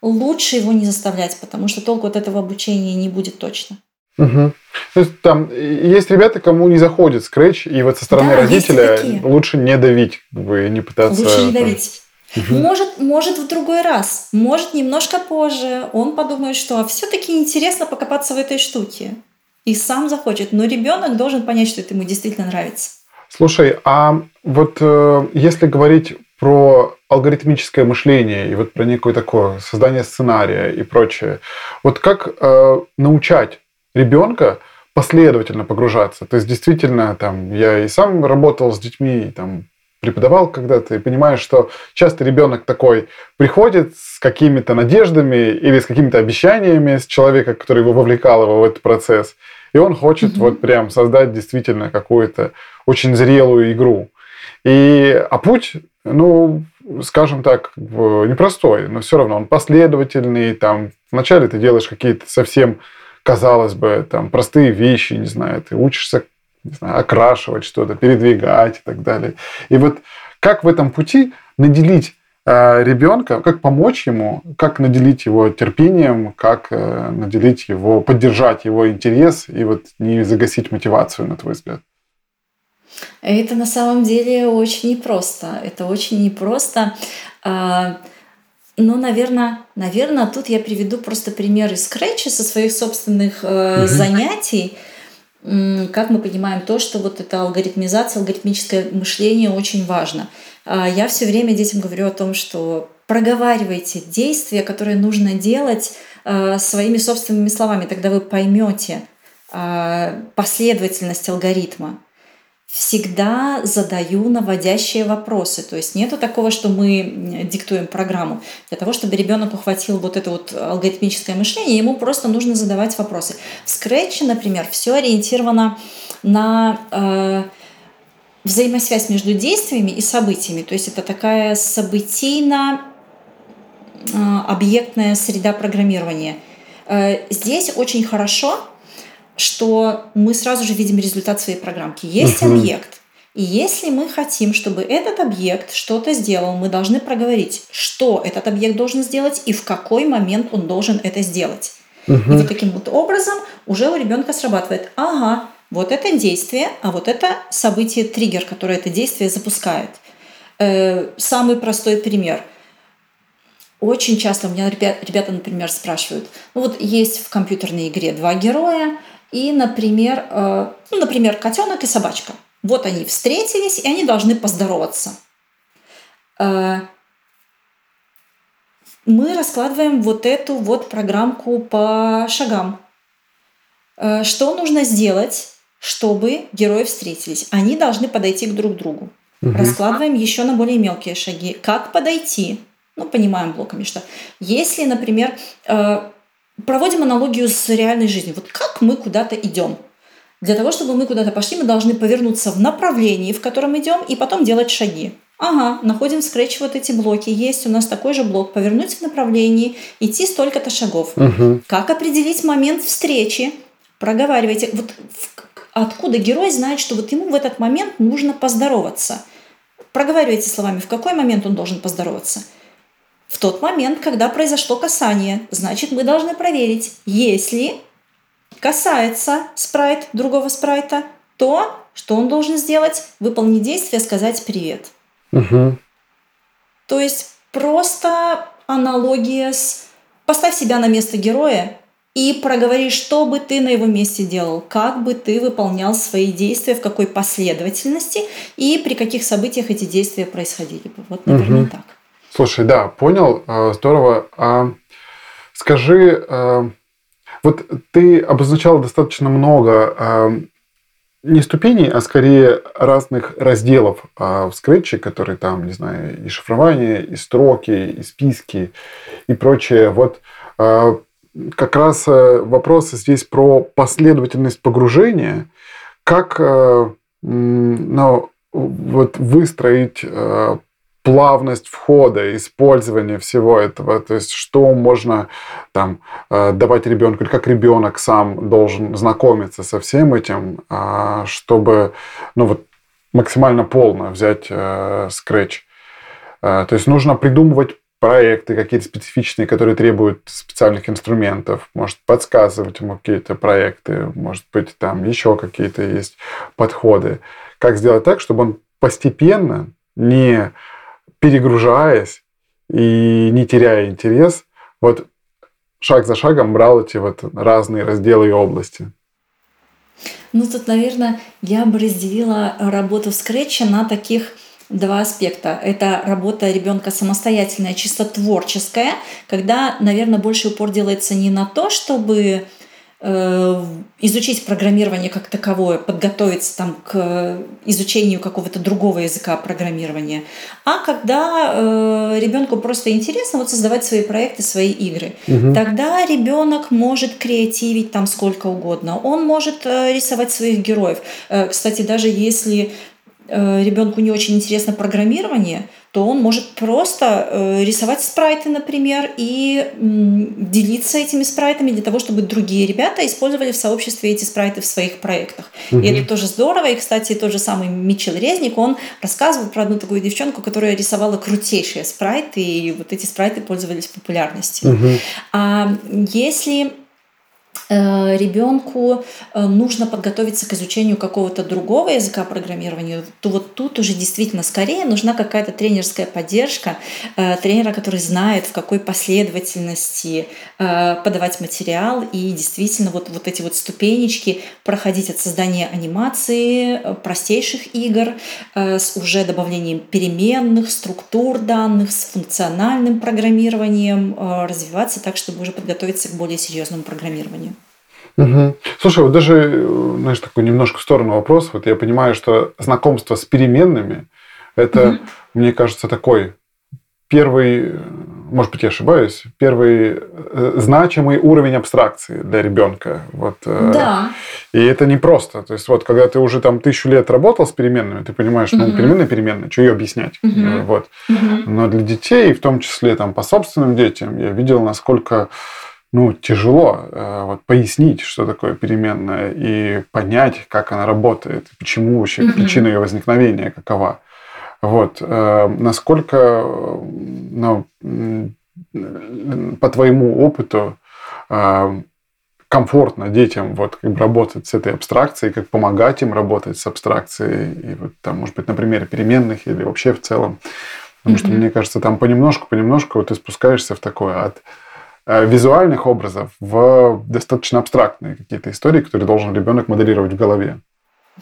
S3: лучше его не заставлять, потому что толку от этого обучения не будет точно.
S2: Угу. То есть там есть ребята, кому не заходит скретч, и вот со стороны да, родителя лучше не давить, не пытаться.
S3: Лучше не давить. Угу. Может, может в другой раз, может немножко позже. Он подумает, что «А все-таки интересно покопаться в этой штуке. И сам захочет. Но ребенок должен понять, что это ему действительно нравится.
S2: Слушай, а вот э, если говорить про алгоритмическое мышление и вот про некое такое создание сценария и прочее, вот как э, научать ребенка последовательно погружаться? То есть действительно, там, я и сам работал с детьми, там, преподавал когда-то, и понимаешь, что часто ребенок такой приходит с какими-то надеждами или с какими-то обещаниями с человека, который его вовлекал его в этот процесс, и он хочет mm-hmm. вот прям создать действительно какую-то очень зрелую игру. И, а путь, ну, скажем так, непростой, но все равно он последовательный. Там вначале ты делаешь какие-то совсем, казалось бы, там простые вещи, не знаю, ты учишься не знаю, окрашивать что-то, передвигать и так далее. И вот как в этом пути наделить э, ребенка, как помочь ему, как наделить его терпением, как э, наделить его, поддержать его интерес и вот не загасить мотивацию, на твой взгляд?
S3: Это на самом деле очень непросто. Это очень непросто. Ну, наверное, наверное, тут я приведу просто пример из Scratch со своих собственных угу. занятий как мы понимаем то, что вот эта алгоритмизация, алгоритмическое мышление очень важно. А, я все время детям говорю о том, что проговаривайте действия, которые нужно делать а, своими собственными словами, тогда вы поймете а, последовательность алгоритма всегда задаю наводящие вопросы. То есть нету такого, что мы диктуем программу. Для того, чтобы ребенок ухватил вот это вот алгоритмическое мышление, ему просто нужно задавать вопросы. В Scratch, например, все ориентировано на э, взаимосвязь между действиями и событиями. То есть это такая событийно э, объектная среда программирования. Э, здесь очень хорошо что мы сразу же видим результат своей программки. Есть uh-huh. объект. И если мы хотим, чтобы этот объект что-то сделал, мы должны проговорить, что этот объект должен сделать и в какой момент он должен это сделать. Uh-huh. И вот таким вот образом уже у ребенка срабатывает, ага, вот это действие, а вот это событие, триггер, который это действие запускает. Э, самый простой пример – очень часто у меня ребята, ребята, например, спрашивают, ну вот есть в компьютерной игре два героя, и, например, э, ну, например, котенок и собачка. Вот они встретились, и они должны поздороваться. Э, мы раскладываем вот эту вот программку по шагам. Э, что нужно сделать, чтобы герои встретились? Они должны подойти к друг другу. Угу. Раскладываем еще на более мелкие шаги. Как подойти? Ну, понимаем блоками, что если, например, проводим аналогию с реальной жизнью. Вот как мы куда-то идем? Для того, чтобы мы куда-то пошли, мы должны повернуться в направлении, в котором идем, и потом делать шаги. Ага, находим в скретче вот эти блоки. Есть у нас такой же блок. Повернуть в направлении, идти столько-то шагов.
S2: Угу.
S3: Как определить момент встречи? Проговаривайте. Вот откуда герой знает, что вот ему в этот момент нужно поздороваться. Проговаривайте словами, в какой момент он должен поздороваться в тот момент, когда произошло касание. Значит, мы должны проверить, если касается спрайт другого спрайта, то что он должен сделать? Выполнить действие, сказать привет.
S2: Угу.
S3: То есть просто аналогия с поставь себя на место героя и проговори, что бы ты на его месте делал, как бы ты выполнял свои действия, в какой последовательности и при каких событиях эти действия происходили бы. Вот, наверное, угу. так.
S2: Слушай, да, понял, э, здорово. А скажи, э, вот ты обозначал достаточно много э, не ступеней, а скорее разных разделов в скретче, которые там, не знаю, и шифрование, и строки, и списки, и прочее. Вот как раз вопрос здесь про последовательность погружения. Как ну, вот выстроить плавность входа, использования всего этого, то есть что можно там давать ребенку, или как ребенок сам должен знакомиться со всем этим, а, чтобы ну вот максимально полно взять Scratch. То есть нужно придумывать проекты какие-то специфичные, которые требуют специальных инструментов, может подсказывать ему какие-то проекты, может быть, там еще какие-то есть подходы. Как сделать так, чтобы он постепенно, не перегружаясь и не теряя интерес, вот шаг за шагом брал эти вот разные разделы и области.
S3: Ну, тут, наверное, я бы разделила работу в скретче на таких два аспекта. Это работа ребенка самостоятельная, чисто творческая, когда, наверное, больше упор делается не на то, чтобы изучить программирование как таковое, подготовиться там к изучению какого-то другого языка программирования, а когда э, ребенку просто интересно вот создавать свои проекты, свои игры. Угу. Тогда ребенок может креативить там сколько угодно, он может э, рисовать своих героев. Э, кстати, даже если Э, ребенку не очень интересно программирование, то он может просто э, рисовать спрайты, например, и делиться этими спрайтами для того, чтобы другие ребята использовали в сообществе эти спрайты в своих проектах. Угу. И это тоже здорово. И, кстати, тот же самый Митчел Резник, он рассказывал про одну такую девчонку, которая рисовала крутейшие спрайты, и вот эти спрайты пользовались популярностью. Угу. А если ребенку э, нужно подготовиться к изучению какого-то другого языка программирования, то вот тут уже действительно скорее нужна какая-то тренерская поддержка э, тренера, который знает, в какой последовательности подавать материал и действительно вот, вот эти вот ступенечки проходить от создания анимации, простейших игр с уже добавлением переменных, структур данных, с функциональным программированием, развиваться так, чтобы уже подготовиться к более серьезному программированию.
S2: Угу. Слушай, вот даже, э, знаешь, такой немножко в сторону вопрос. Вот я понимаю, что знакомство с переменными, это, угу. мне кажется, такой первый, может быть, я ошибаюсь, первый э, значимый уровень абстракции для ребенка. Вот. Э,
S3: да.
S2: И это не просто. То есть, вот, когда ты уже там тысячу лет работал с переменными, ты понимаешь, ну, угу. переменная переменная, что ее объяснять. Угу. Вот. Угу. Но для детей, в том числе там, по собственным детям, я видел, насколько ну, тяжело э, вот, пояснить, что такое переменная, и понять, как она работает, почему вообще mm-hmm. причина ее возникновения какова. Вот, э, насколько, ну, по твоему опыту, э, комфортно детям вот как бы работать с этой абстракцией, как помогать им работать с абстракцией, и вот там, может быть, на примере переменных или вообще в целом. Потому mm-hmm. что, мне кажется, там понемножку, понемножку вот ты спускаешься в такое от визуальных образов в достаточно абстрактные какие-то истории, которые должен ребенок моделировать в голове.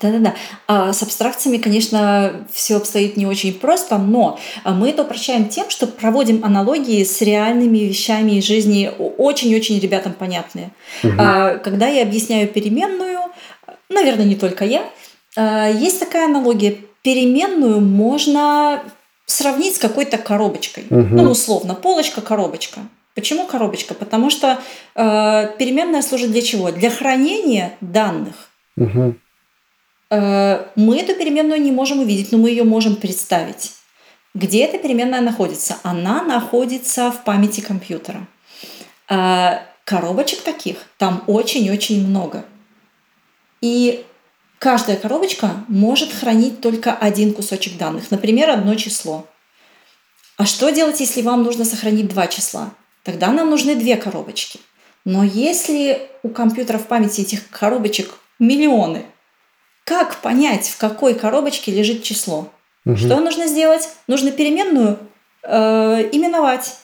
S3: Да-да-да. А с абстракциями, конечно, все обстоит не очень просто, но мы это упрощаем тем, что проводим аналогии с реальными вещами из жизни, очень-очень ребятам понятные. Угу. Когда я объясняю переменную, наверное, не только я, а, есть такая аналогия. Переменную можно сравнить с какой-то коробочкой. Угу. Ну, условно, полочка, коробочка. Почему коробочка? Потому что э, переменная служит для чего? Для хранения данных. Угу. Э, мы эту переменную не можем увидеть, но мы ее можем представить. Где эта переменная находится? Она находится в памяти компьютера. Э, коробочек таких там очень-очень много. И каждая коробочка может хранить только один кусочек данных, например, одно число. А что делать, если вам нужно сохранить два числа? Тогда нам нужны две коробочки. Но если у компьютера в памяти этих коробочек миллионы, как понять, в какой коробочке лежит число? Угу. Что нужно сделать? Нужно переменную э, именовать.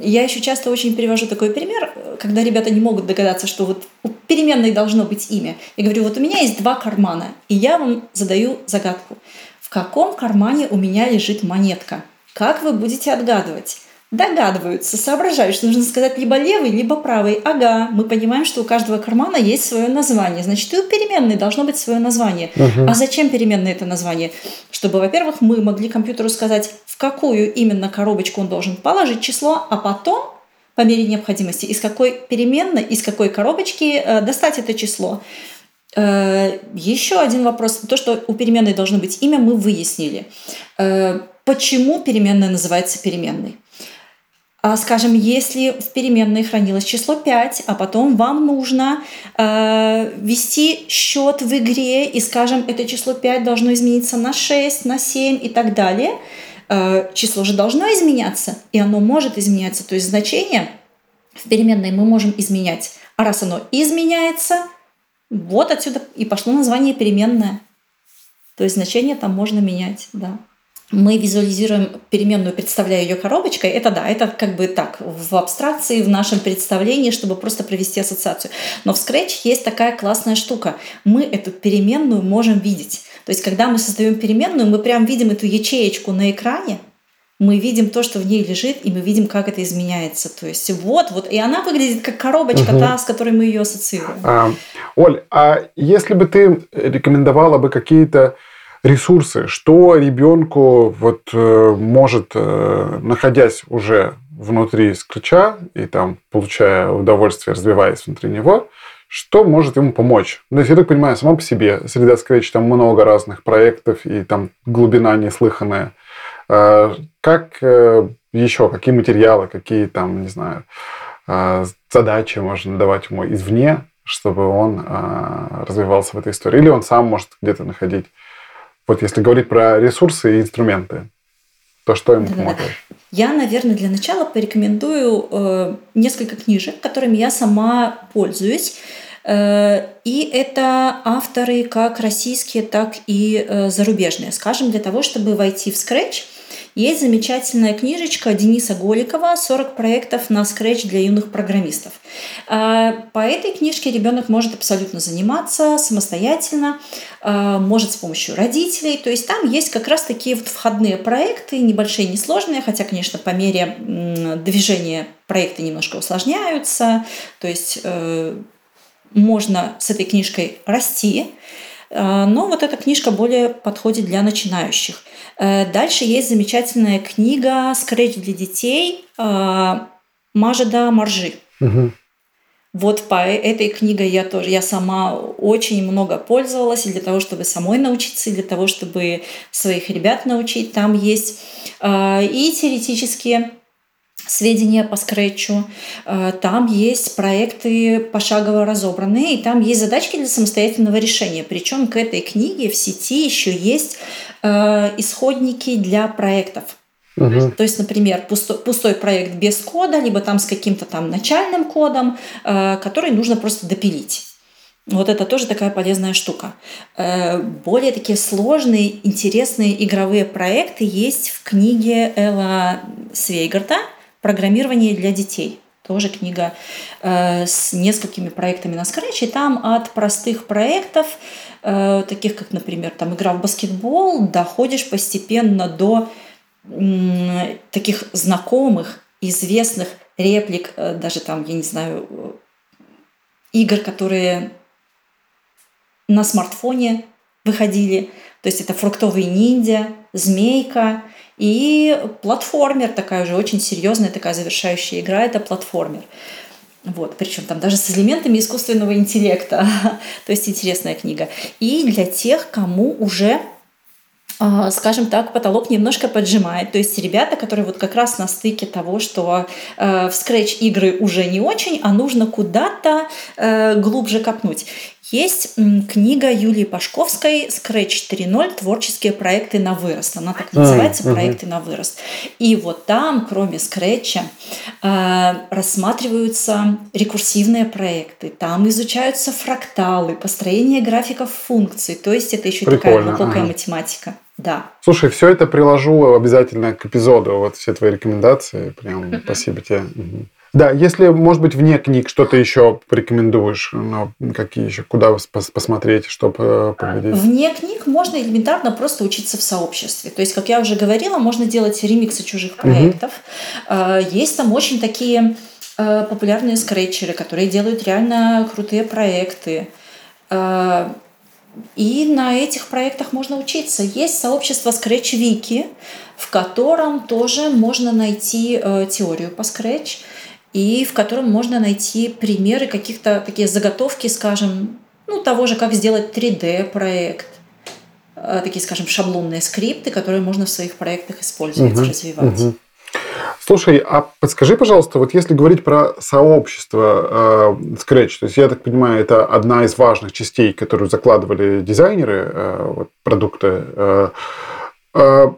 S3: Я еще часто очень перевожу такой пример, когда ребята не могут догадаться, что вот у переменной должно быть имя. Я говорю, вот у меня есть два кармана, и я вам задаю загадку. В каком кармане у меня лежит монетка? Как вы будете отгадывать? Догадываются, соображают, что нужно сказать либо левый, либо правый. Ага, мы понимаем, что у каждого кармана есть свое название. Значит, и у переменной должно быть свое название. Угу. А зачем переменной это название? Чтобы, во-первых, мы могли компьютеру сказать, в какую именно коробочку он должен положить число, а потом по мере необходимости, из какой переменной, из какой коробочки э, достать это число. Э, еще один вопрос. То, что у переменной должно быть имя, мы выяснили. Э, почему переменная называется переменной? А, скажем, если в переменной хранилось число 5, а потом вам нужно э, вести счет в игре, и, скажем, это число 5 должно измениться на 6, на 7 и так далее, э, число же должно изменяться, и оно может изменяться. То есть значение в переменной мы можем изменять. А раз оно изменяется, вот отсюда и пошло название переменная. То есть значение там можно менять, да мы визуализируем переменную, представляя ее коробочкой, это да, это как бы так, в абстракции, в нашем представлении, чтобы просто провести ассоциацию. Но в Scratch есть такая классная штука. Мы эту переменную можем видеть. То есть, когда мы создаем переменную, мы прям видим эту ячеечку на экране, мы видим то, что в ней лежит, и мы видим, как это изменяется. То есть вот, вот, и она выглядит как коробочка, угу. та, с которой мы ее ассоциируем.
S2: А, Оль, а если бы ты рекомендовала бы какие-то ресурсы, что ребенку вот э, может, э, находясь уже внутри скретча и там получая удовольствие, развиваясь внутри него, что может ему помочь? Ну, я так понимаю, сама по себе среда скретч, там много разных проектов и там глубина неслыханная. Э, как еще, какие материалы, какие там, не знаю, задачи можно давать ему извне, чтобы он развивался в этой истории? Или он сам может где-то находить вот если говорить про ресурсы и инструменты, то что им помогает?
S3: Я, наверное, для начала порекомендую э, несколько книжек, которыми я сама пользуюсь. Э, и это авторы как российские, так и э, зарубежные. Скажем, для того, чтобы войти в Scratch – есть замечательная книжечка Дениса Голикова «40 проектов на Scratch для юных программистов». А, по этой книжке ребенок может абсолютно заниматься самостоятельно, а, может с помощью родителей. То есть там есть как раз такие вот входные проекты, небольшие, несложные, хотя, конечно, по мере движения проекты немножко усложняются. То есть э, можно с этой книжкой расти, но вот эта книжка более подходит для начинающих. Э, дальше есть замечательная книга «Скретч для детей» а, Мажеда Маржи. Угу. Вот по этой книге я тоже, я сама очень много пользовалась и для того, чтобы самой научиться, и для того, чтобы своих ребят научить. Там есть э, и теоретические сведения по скретчу, э, там есть проекты пошагово разобранные, и там есть задачки для самостоятельного решения. Причем к этой книге в сети еще есть э, исходники для проектов. Угу. То есть, например, пустой, пустой проект без кода, либо там с каким-то там начальным кодом, э, который нужно просто допилить. Вот это тоже такая полезная штука. Более такие сложные, интересные игровые проекты есть в книге Элла Свейгарта «Программирование для детей». Тоже книга э, с несколькими проектами на Scratch. И там от простых проектов, э, таких как, например, там, игра в баскетбол, доходишь постепенно до э, таких знакомых, известных реплик, э, даже там, я не знаю, э, игр, которые на смартфоне выходили. То есть это фруктовый ниндзя, змейка – и платформер, такая уже очень серьезная, такая завершающая игра, это платформер. Вот, причем там даже с элементами искусственного интеллекта. То есть интересная книга. И для тех, кому уже скажем так, потолок немножко поджимает. То есть ребята, которые вот как раз на стыке того, что э, в скретч игры уже не очень, а нужно куда-то э, глубже копнуть. Есть книга Юлии Пашковской «Scratch 3.0. Творческие проекты на вырост». Она так называется «Проекты на вырост». И вот там, кроме скретча, э, рассматриваются рекурсивные проекты, там изучаются фракталы, построение графиков функций. То есть это еще Прикольно. такая глубокая ага. математика. Да.
S2: Слушай, все это приложу обязательно к эпизоду, вот все твои рекомендации. Прям спасибо тебе. Да, если, может быть, вне книг что-то еще порекомендуешь, ну, какие еще, куда посмотреть, чтобы э, поглядеть?
S3: Вне книг можно элементарно просто учиться в сообществе. То есть, как я уже говорила, можно делать ремиксы чужих проектов. Угу. Есть там очень такие э, популярные скретчеры, которые делают реально крутые проекты. И на этих проектах можно учиться. Есть сообщество Scratch Wiki, в котором тоже можно найти э, теорию по Scratch. и в котором можно найти примеры каких-то такие заготовки, скажем, ну, того же, как сделать 3D-проект, э, такие, скажем, шаблонные скрипты, которые можно в своих проектах использовать, угу, развивать. Угу.
S2: Слушай, а подскажи, пожалуйста, вот если говорить про сообщество э, Scratch, то есть я так понимаю, это одна из важных частей, которую закладывали дизайнеры э, вот, продукта. Э, э,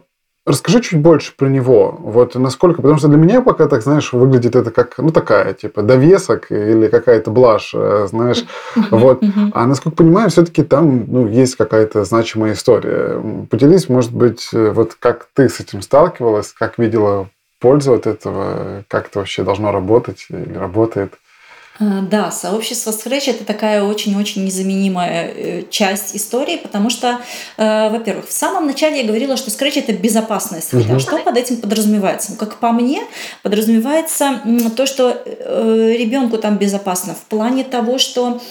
S2: Расскажи чуть больше про него. Вот насколько, потому что для меня пока так, знаешь, выглядит это как, ну, такая, типа, довесок или какая-то блажь, э, знаешь. Вот. А насколько понимаю, все-таки там, ну, есть какая-то значимая история. Поделись, может быть, э, вот как ты с этим сталкивалась, как видела пользу от этого, как это вообще должно работать или работает?
S3: А, да, сообщество Scratch это такая очень-очень незаменимая э, часть истории, потому что, э, во-первых, в самом начале я говорила, что Scratch это безопасная среда. Угу. Что под этим подразумевается? Ну, как по мне, подразумевается то, что э, ребенку там безопасно в плане того, что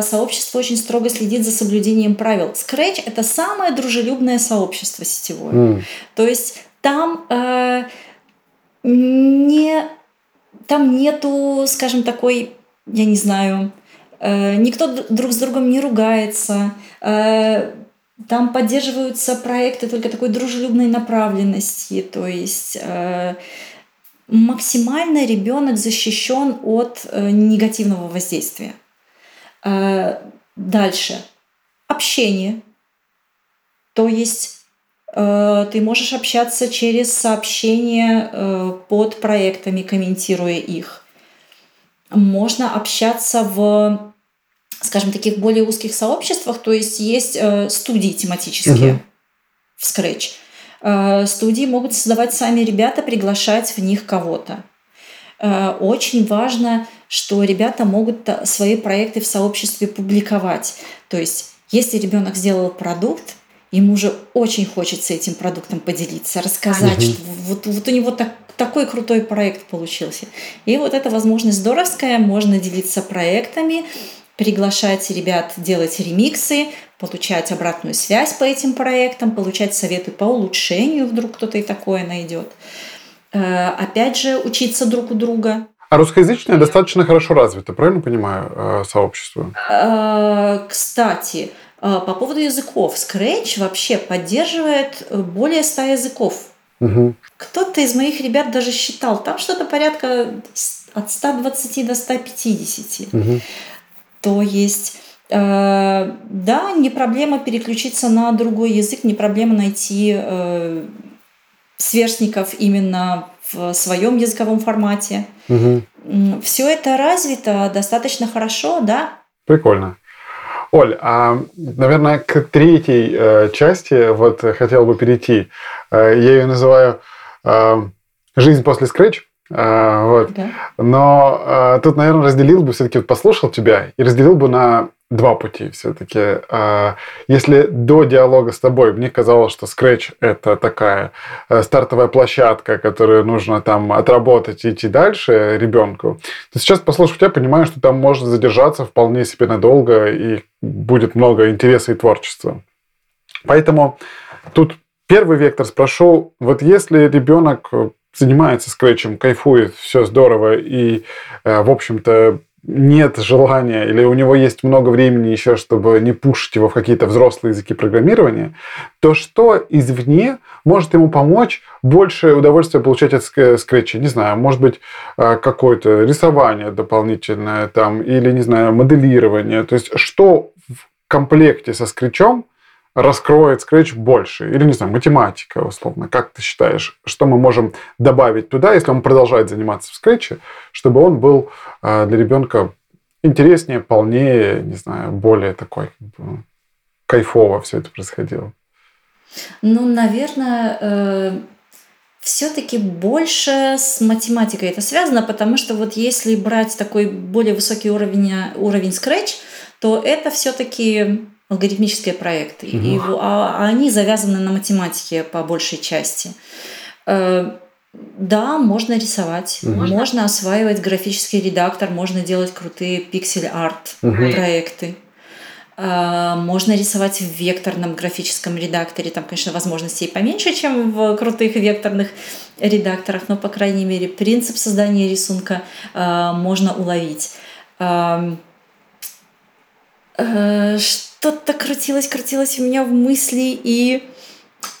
S3: сообщество очень строго следит за соблюдением правил. Scratch это самое дружелюбное сообщество сетевое. Mm. То есть там э, не там нету, скажем, такой я не знаю, э, никто друг с другом не ругается, э, там поддерживаются проекты только такой дружелюбной направленности, то есть э, максимально ребенок защищен от негативного воздействия. Дальше. Общение. То есть ты можешь общаться через сообщения под проектами, комментируя их можно общаться в, скажем, таких более узких сообществах, то есть есть э, студии тематические угу. в Scratch. Э, студии могут создавать сами ребята, приглашать в них кого-то. Э, очень важно, что ребята могут свои проекты в сообществе публиковать. То есть, если ребенок сделал продукт, ему уже очень хочется этим продуктом поделиться, рассказать, угу. что вот, вот у него так, такой крутой проект получился. И вот эта возможность здоровская, можно делиться проектами, приглашать ребят делать ремиксы, получать обратную связь по этим проектам, получать советы по улучшению, вдруг кто-то и такое найдет. Э, опять же, учиться друг у друга.
S2: А русскоязычное достаточно хорошо развито, правильно понимаю, э, сообщество?
S3: Э, кстати, по поводу языков. Scratch вообще поддерживает более 100 языков Угу. Кто-то из моих ребят даже считал, там что-то порядка от 120 до 150. Угу. То есть э, да, не проблема переключиться на другой язык, не проблема найти э, сверстников именно в своем языковом формате. Угу. Все это развито достаточно хорошо, да?
S2: Прикольно. Оль, а, наверное, к третьей э, части вот хотел бы перейти. Э, я ее называю э, «Жизнь после Scratch». Э, вот. Да. Но э, тут, наверное, разделил бы, все-таки послушал тебя и разделил бы на два пути все-таки. А, если до диалога с тобой мне казалось, что Scratch это такая э, стартовая площадка, которую нужно там отработать и идти дальше ребенку, то сейчас, послушав тебя, понимаю, что там можно задержаться вполне себе надолго и будет много интереса и творчества. Поэтому тут первый вектор спрошу, вот если ребенок занимается скретчем, кайфует, все здорово и, э, в общем-то, нет желания или у него есть много времени еще, чтобы не пушить его в какие-то взрослые языки программирования, то что извне может ему помочь больше удовольствия получать от скретча? Не знаю, может быть, э, какое-то рисование дополнительное там или, не знаю, моделирование. То есть что в комплекте со скретчом раскроет Scratch больше? Или, не знаю, математика, условно. Как ты считаешь, что мы можем добавить туда, если он продолжает заниматься в Scratch, чтобы он был э, для ребенка интереснее, полнее, не знаю, более такой как бы, кайфово все это происходило?
S3: Ну, наверное, э, все-таки больше с математикой это связано, потому что вот если брать такой более высокий уровень, уровень Scratch, то это все-таки алгоритмические проекты. Угу. И, а, а они завязаны на математике по большей части. Э, да, можно рисовать, угу. можно осваивать графический редактор, можно делать крутые пиксель-арт угу. проекты. Э, можно рисовать в векторном графическом редакторе. Там, конечно, возможностей поменьше, чем в крутых векторных редакторах, но, по крайней мере, принцип создания рисунка э, можно уловить. Эм, что-то крутилось, крутилось у меня в мысли и...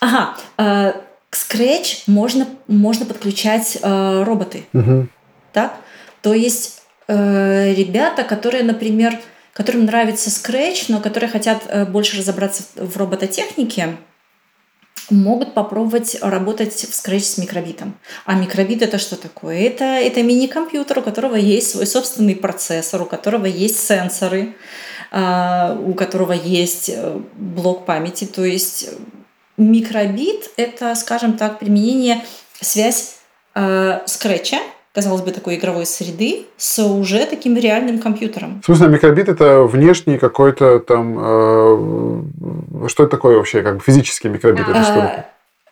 S3: Ага, к Scratch можно, можно подключать роботы.
S2: Угу.
S3: Так? То есть ребята, которые, например, которым нравится Scratch, но которые хотят э, больше разобраться в робототехнике, могут попробовать работать в Scratch с микробитом. А микробит это что такое? Это, это мини-компьютер, у которого есть свой собственный процессор, у которого есть сенсоры, у которого есть э, блок памяти. То есть микробит — это, скажем так, применение, связь э, скретча казалось бы, такой игровой среды с уже таким реальным компьютером.
S2: В смысле, микробит это внешний какой-то там... Э, что это такое вообще? Как бы физический микробит? Это что? А,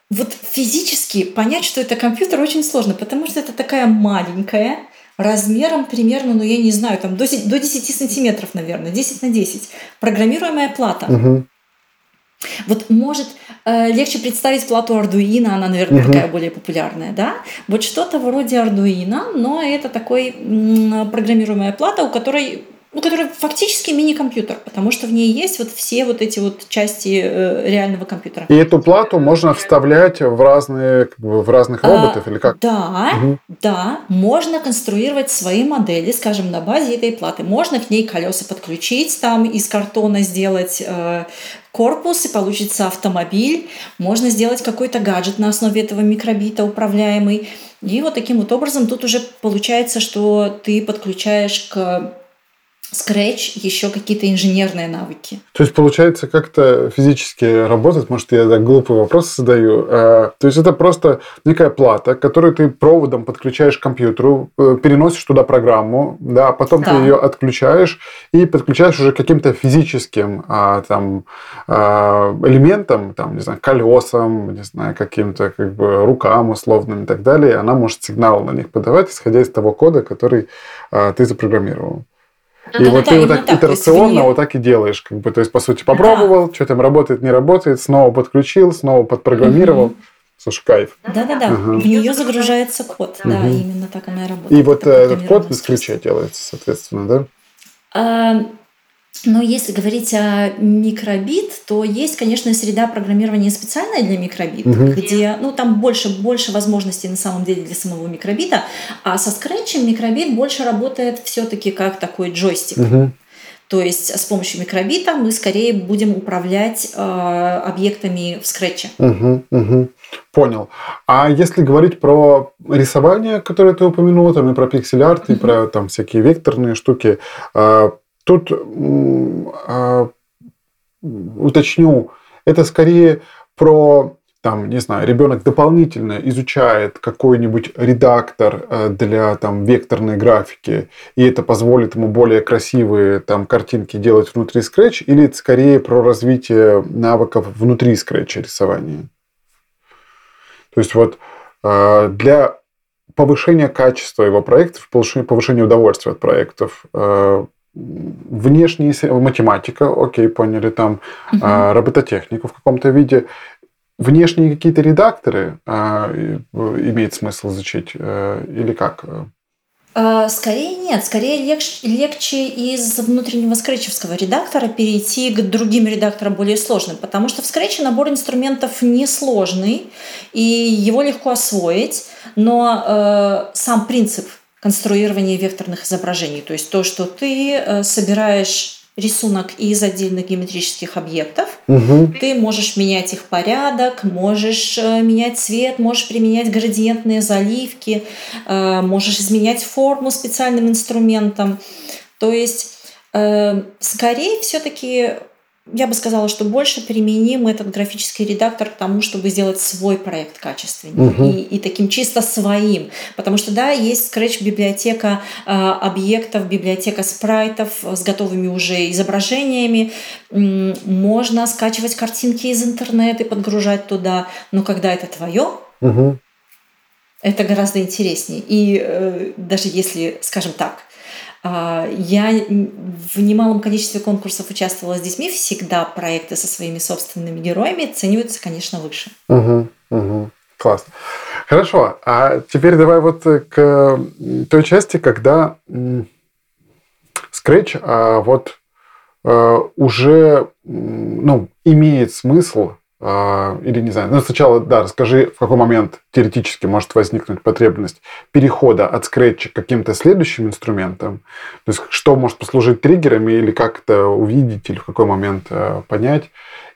S3: вот физически понять, что это компьютер, очень сложно, потому что это такая маленькая, размером примерно, ну я не знаю, там до, до 10 сантиметров, наверное, 10 на 10, программируемая плата.
S2: Угу.
S3: Вот может э, легче представить плату Arduino, она, наверное, угу. такая более популярная, да? Вот что-то вроде Arduino, но это такой м, программируемая плата, у которой ну, который фактически мини-компьютер, потому что в ней есть вот все вот эти вот части э, реального компьютера.
S2: И эту плату можно вставлять в разные, как бы, в разных а, роботов а, или как?
S3: Да, угу. да, можно конструировать свои модели, скажем, на базе этой платы. Можно к ней колеса подключить, там из картона сделать э, корпус, и получится автомобиль. Можно сделать какой-то гаджет на основе этого микробита управляемый. И вот таким вот образом тут уже получается, что ты подключаешь к Scratch еще какие-то инженерные навыки.
S2: То есть, получается, как-то физически работать, может, я так глупый вопрос задаю. А, то есть, это просто некая плата, которую ты проводом подключаешь к компьютеру, э, переносишь туда программу, да, а потом да. ты ее отключаешь и подключаешь уже каким-то физическим а, там, элементом, там, не знаю, колесам, не знаю, каким-то как бы рукам условным и так далее. Она может сигнал на них подавать, исходя из того кода, который ты запрограммировал. Ну, и да, вот да, ты вот так, так итерационно вот так и делаешь. Как бы, то есть, по сути, попробовал, да. что там работает, не работает, снова подключил, снова подпрограммировал. Угу. Слушай, кайф.
S3: Да-да-да. Ага. В нее загружается код. Угу. Да, именно так она и работает.
S2: И вот этот код без ключа делается, соответственно, да?
S3: А, но если говорить о микробит, то есть, конечно, среда программирования специальная для микробита, угу. где ну, там больше, больше возможностей на самом деле для самого микробита, а со скретчем микробит больше работает все-таки как такой джойстик.
S2: Угу.
S3: То есть с помощью микробита мы скорее будем управлять э, объектами в скретче.
S2: Угу, угу. Понял. А если говорить про рисование, которое ты упомянула, там и про пиксель-арт, угу. и про там всякие векторные штуки, э, Тут э, уточню, это скорее про там, не знаю, ребенок дополнительно изучает какой-нибудь редактор э, для там векторной графики, и это позволит ему более красивые там картинки делать внутри Scratch, или это скорее про развитие навыков внутри Scratch рисования? То есть вот э, для повышения качества его проектов, повышения удовольствия от проектов, э, внешняя математика, окей, поняли, там угу. робототехнику в каком-то виде. Внешние какие-то редакторы а, имеет смысл изучить а, или как?
S3: А, скорее нет, скорее легче, легче из внутреннего скретчевского редактора перейти к другим редакторам более сложным, потому что в скретче набор инструментов несложный, и его легко освоить, но э, сам принцип конструирование векторных изображений. То есть то, что ты э, собираешь рисунок из отдельных геометрических объектов.
S2: Угу.
S3: Ты можешь менять их порядок, можешь э, менять цвет, можешь применять градиентные заливки, э, можешь изменять форму специальным инструментом. То есть скорее все-таки я бы сказала, что больше применим этот графический редактор к тому, чтобы сделать свой проект качественнее угу. и, и таким чисто своим. Потому что, да, есть Scratch библиотека э, объектов, библиотека спрайтов с готовыми уже изображениями. Можно скачивать картинки из интернета и подгружать туда. Но когда это твое,
S2: угу.
S3: это гораздо интереснее. И э, даже если, скажем так, А, я в немалом количестве конкурсов участвовала с детьми. Всегда проекты со своими собственными героями оцениваются, конечно, выше.
S2: Угу, угу. Класс. Хорошо. А теперь давай вот к той части, когда Scratch а, вот а, уже ну, имеет смысл а, или не знаю, ну сначала, да, расскажи, в какой момент теоретически может возникнуть потребность перехода от скретча к каким-то следующим инструментам, то есть что может послужить триггерами или как это увидеть или в какой момент э, понять,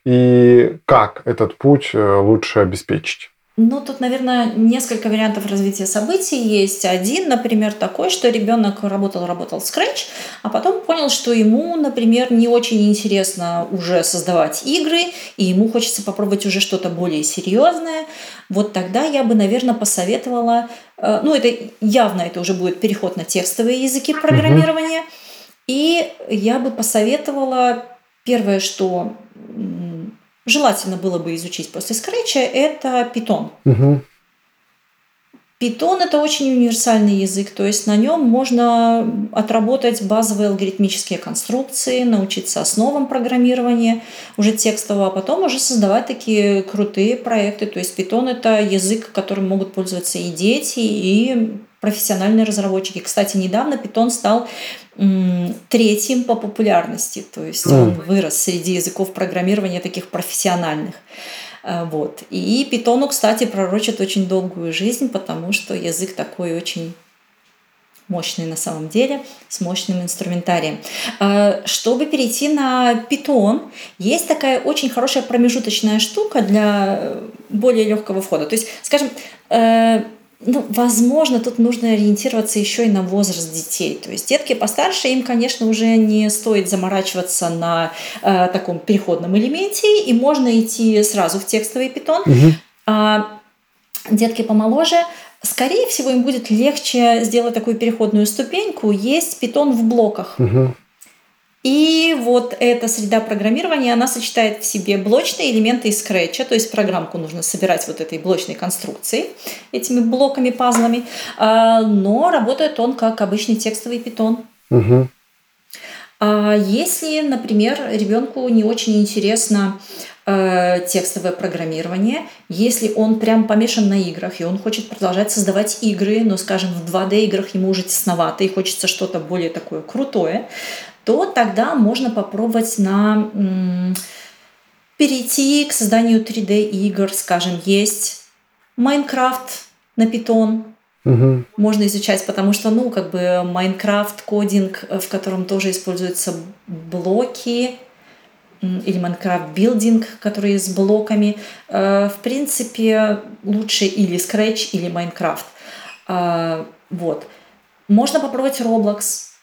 S2: и как этот путь э, лучше обеспечить.
S3: Ну, тут, наверное, несколько вариантов развития событий есть. Один, например, такой, что ребенок работал, работал в Scratch, а потом понял, что ему, например, не очень интересно уже создавать игры, и ему хочется попробовать уже что-то более серьезное. Вот тогда я бы, наверное, посоветовала, э, ну, это явно это уже будет переход на текстовые языки программирования, и я бы посоветовала первое, что желательно было бы изучить после скретча, это Python. Угу. Python это очень универсальный язык, то есть на нем можно отработать базовые алгоритмические конструкции, научиться основам программирования уже текстового, а потом уже создавать такие крутые проекты. То есть Python это язык, которым могут пользоваться и дети, и профессиональные разработчики. Кстати, недавно Python стал третьим по популярности, то есть mm. он вырос среди языков программирования таких профессиональных. Э, вот. И Python, кстати, пророчит очень долгую жизнь, потому что язык такой очень мощный на самом деле, с мощным инструментарием. Э, чтобы перейти на Python, есть такая очень хорошая промежуточная штука для более легкого входа. То есть, скажем, э, ну, возможно, тут нужно ориентироваться еще и на возраст детей. То есть детки постарше, им, конечно, уже не стоит заморачиваться на э, таком переходном элементе, и можно идти сразу в текстовый питон. Угу. А детки помоложе, скорее всего, им будет легче сделать такую переходную ступеньку. Есть питон в блоках. Угу. И вот эта среда программирования, она сочетает в себе блочные элементы из скретча, то есть программку нужно собирать вот этой блочной конструкцией, этими блоками, пазлами, а, но работает он как обычный текстовый питон. Угу. Если, например, ребенку не очень интересно э, текстовое программирование, если он прям помешан на играх, и он хочет продолжать создавать игры, но, скажем, в 2D играх ему уже тесновато, и хочется что-то более такое крутое, то тогда можно попробовать на перейти к созданию 3D игр, скажем, есть Майнкрафт на Python, Угу. Можно изучать, потому что, ну, как бы Майнкрафт, кодинг, в котором тоже используются блоки, или Майнкрафт билдинг, который с блоками. Э, в принципе, лучше или Scratch, или Майнкрафт. Э, вот. Можно попробовать Roblox.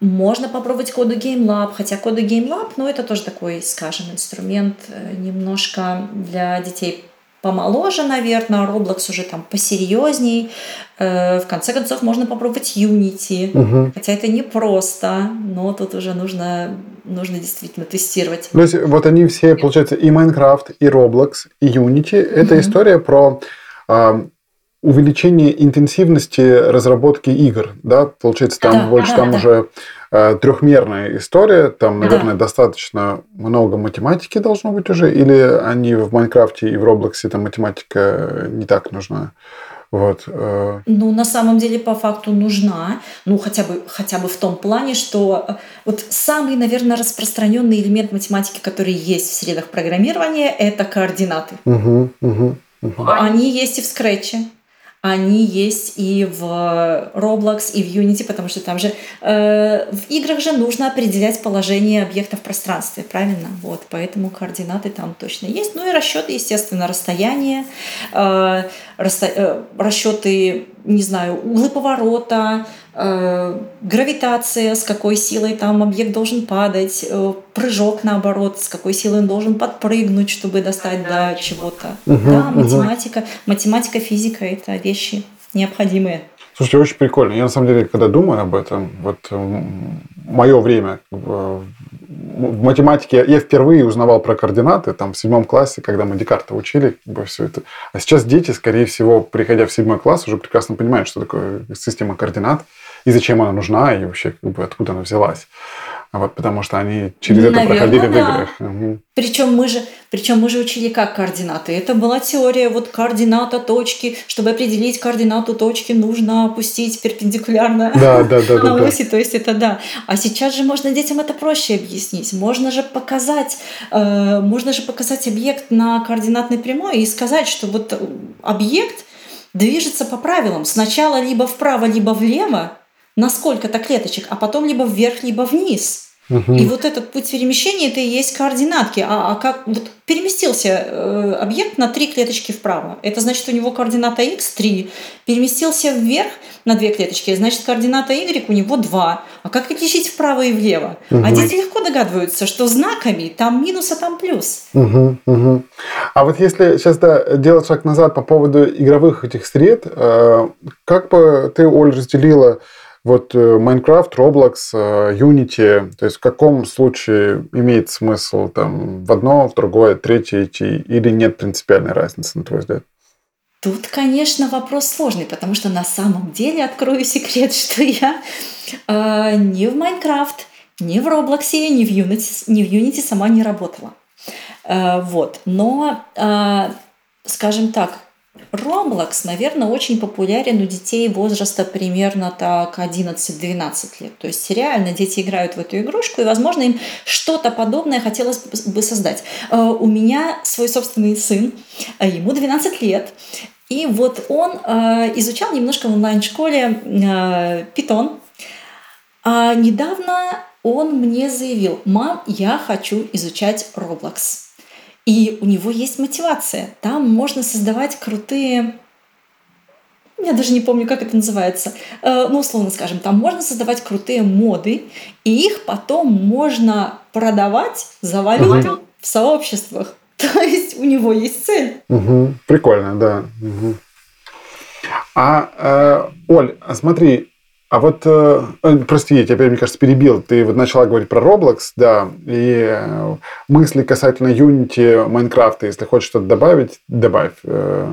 S3: Можно попробовать коду GameLab, хотя коду GameLab, ну, это тоже такой, скажем, инструмент э, немножко для детей помоложе, наверное, Roblox уже там посерьезней. Э, в конце концов, можно попробовать Unity, угу. хотя это не просто, но тут уже нужно, нужно действительно тестировать.
S2: То есть вот они все, получается, и Minecraft, и Roblox, и Unity. Это угу. история про увеличение интенсивности разработки игр, да, получается, там да, больше да, там да. уже э, трехмерная история, там, наверное, да. достаточно много математики должно быть уже, или они в Майнкрафте и в Роблоксе там математика не так нужна? Вот. Э.
S3: Ну, на самом деле, по факту нужна, ну, хотя бы, хотя бы в том плане, что э, вот самый, наверное, распространенный элемент математики, который есть в средах программирования, это координаты. Угу, угу, угу. Они есть и в скретче они есть и в Roblox, и в Unity, потому что там же э, в играх же нужно определять положение объекта в пространстве, правильно? Вот, поэтому координаты там точно есть. Ну и расчеты, естественно, расстояние, э, расто, э, расчеты, не знаю, углы поворота, Э, гравитация, с какой силой там объект должен падать, э, прыжок наоборот, с какой силой он должен подпрыгнуть, чтобы достать до чего-то. Угу, да, математика, угу. математика, физика это вещи необходимые.
S2: Слушайте, очень прикольно. Я на самом деле, когда думаю об этом, вот мое время в математике я впервые узнавал про координаты там в седьмом классе, когда мы Декарта учили, как бы все это. А сейчас дети, скорее всего, приходя в седьмой класс, уже прекрасно понимают, что такое система координат и зачем она нужна, и вообще как бы откуда она взялась. Вот, потому что они через это
S3: Наверное,
S2: проходили в
S3: да.
S2: играх. Мгм.
S3: Причем мы же, причем мы же учили как координаты. Это была теория вот координата точки. Чтобы определить координату точки, нужно опустить перпендикулярно
S2: Да, да, да, да,
S3: на
S2: да.
S3: оси, то есть это да. А сейчас же можно детям это проще объяснить. Можно же показать, э, можно же показать объект на координатной прямой и сказать, что вот э, объект движется по правилам. Сначала либо вправо, либо влево на сколько-то клеточек, а потом либо вверх, либо вниз.
S2: Мгм.
S3: И вот этот путь перемещения это и есть координатки. А, а как вот переместился э, объект на три клеточки вправо, это значит у него координата x 3. Переместился вверх на две клеточки, значит координата y у него 2. А как отличить вправо и влево? А
S2: Мгм.
S3: дети легко догадываются, что знаками там минус, а там плюс.
S2: Мгм, мгм. А вот если сейчас да, делать шаг назад по поводу игровых этих сред, э, как бы ты, Оль, разделила вот Майнкрафт, Roblox, Unity, то есть в каком случае имеет смысл там в одно, в другое, третье идти, или нет принципиальной разницы, на твой взгляд?
S3: Тут, конечно, вопрос сложный, потому что на самом деле открою секрет, что я э, ни в Майнкрафт, ни в Роблоксе, ни в Unity, ни в Unity сама не работала. Э, вот. Но, э, скажем так, Roblox, наверное, очень популярен у детей возраста примерно так 11-12 лет. То есть реально дети играют в эту игрушку, и, возможно, им что-то подобное хотелось бы создать. Э, У меня свой собственный сын, э, ему 12 лет, и вот он э, изучал немножко в онлайн-школе питон. А недавно он мне заявил, мам, я хочу изучать Roblox. И у него есть мотивация. Там можно создавать крутые... Я даже не помню, как это называется. Э, Ну, условно скажем, там можно создавать крутые моды, и их потом можно продавать за валюту в сообществах. То есть у него есть цель.
S2: Мгм. Прикольно, да. Мгм. А, э, Оль, а смотри, а вот, э, э, прости, я тебя, мне кажется, перебил. Ты вот начала говорить про Roblox, да, и э, мысли касательно Unity, Майнкрафта, если хочешь что-то добавить, добавь. Э,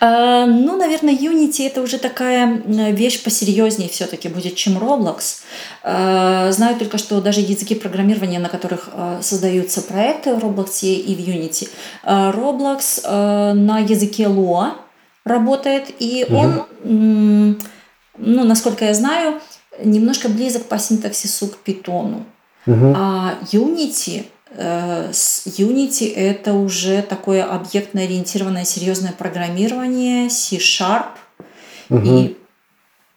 S3: А, Ну, наверное, Unity это уже такая вещь посерьезнее все-таки будет, чем Roblox. А, Знаю только, что даже языки программирования, на которых а, создаются проекты в Roblox и в Unity, Roblox на языке Lua работает, и он, м, ну, насколько я знаю, немножко близок по синтаксису к Python.
S2: мгм.
S3: А Unity, э, с Unity это уже такое объектно-ориентированное серьезное программирование, C-Sharp.
S2: Мгм.
S3: И,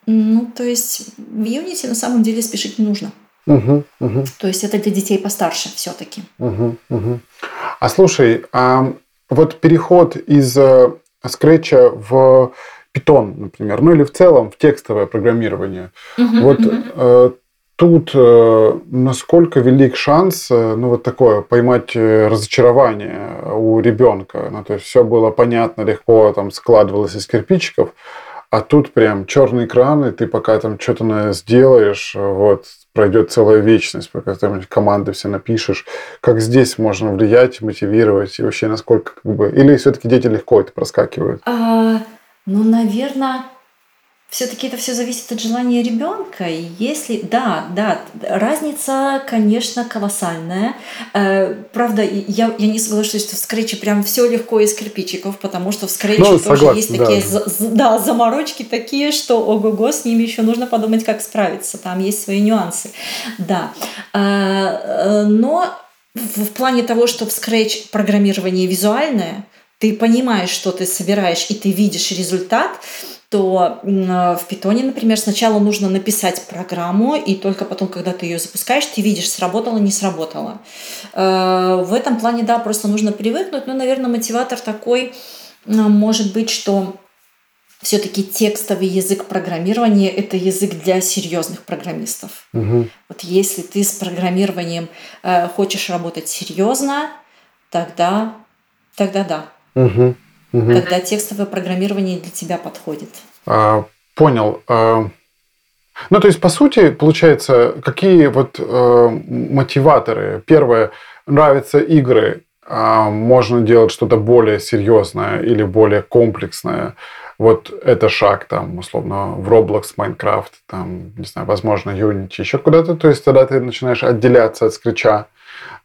S3: ну, то есть в Unity на самом деле спешить не нужно.
S2: Мгм. Мгм.
S3: То есть это для детей постарше все-таки.
S2: Мгм. Мгм. А слушай, а вот переход из э, скретча в Python, например, ну или в целом в текстовое программирование, Вот э, тут э, насколько велик шанс, э, ну вот такое, поймать разочарование у ребенка. Ну, то есть все было понятно, легко там складывалось из кирпичиков, а тут прям черный экран, и ты пока там что-то сделаешь, э, вот, пройдет целая вечность, пока там команды все напишешь. Как здесь можно влиять, мотивировать, и вообще насколько как бы... Или все-таки дети легко это проскакивают?
S3: А, ну, наверное, все-таки это все зависит от желания ребенка. И если, да, да, разница, конечно, колоссальная. Э, правда, я, я не соглашусь, что в скретче прям все легко из кирпичиков, потому что в скретче
S2: Ну,
S3: тоже
S2: согласен,
S3: есть
S2: да.
S3: такие за- за- да, заморочки такие, что ого-го, с ними еще нужно подумать, как справиться. Там есть свои нюансы. Да. А, э, но в, в плане того, что в Scratch программирование визуальное, ты понимаешь, что ты собираешь, и ты видишь результат, то э, в питоне, например, сначала нужно написать программу, и только потом, когда ты ее запускаешь, ты видишь, сработало, не сработало. Э, В этом плане, да, просто нужно привыкнуть, но, наверное, мотиватор такой э, может быть, что все-таки текстовый язык программирования – это язык для серьезных программистов.
S2: Мгм.
S3: Вот если ты с программированием э, хочешь работать серьезно, тогда, тогда да.
S2: Мгм. Мгм.
S3: Тогда текстовое программирование для тебя подходит.
S2: А, Понял. А, Ну, то есть, по сути, получается, какие вот э, мотиваторы? Первое, нравятся игры, а можно делать что-то более серьезное или более комплексное. вот это шаг, там, условно, в Roblox, Minecraft, там, не знаю, возможно, Unity, еще куда-то. То есть тогда ты начинаешь отделяться от скретча.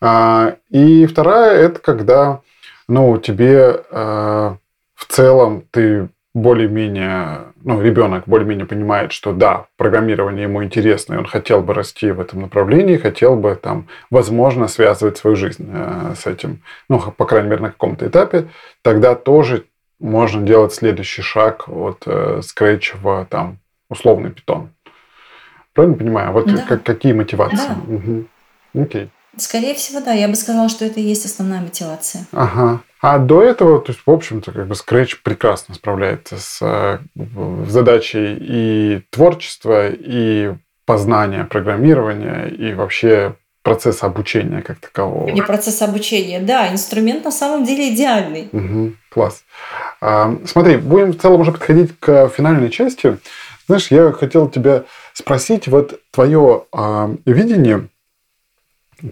S2: А, и вторая – это когда ну, тебе э, в целом ты более-менее, ну, ребенок более-менее понимает, что да, программирование ему интересно, и он хотел бы расти в этом направлении, хотел бы там, возможно, связывать свою жизнь э, с этим, ну, по крайней мере, на каком-то этапе, тогда тоже можно делать следующий шаг от э, Scratch в там условный питон. Правильно понимаю? Вот
S3: Да.
S2: как, какие мотивации?
S3: Да.
S2: Мгм. Окей.
S3: Скорее всего, да. Я бы сказала, что это и есть основная мотивация.
S2: Ага. А до этого, то есть, в общем-то, как бы Scratch прекрасно справляется с э, задачей и творчества, и познания программирования, и вообще процесса обучения как такового.
S3: И процесс обучения. Да, инструмент на самом деле идеальный.
S2: Мгм. класс. А, смотри, будем в целом уже подходить к финальной части. Знаешь, я хотел тебя спросить, вот твое а, видение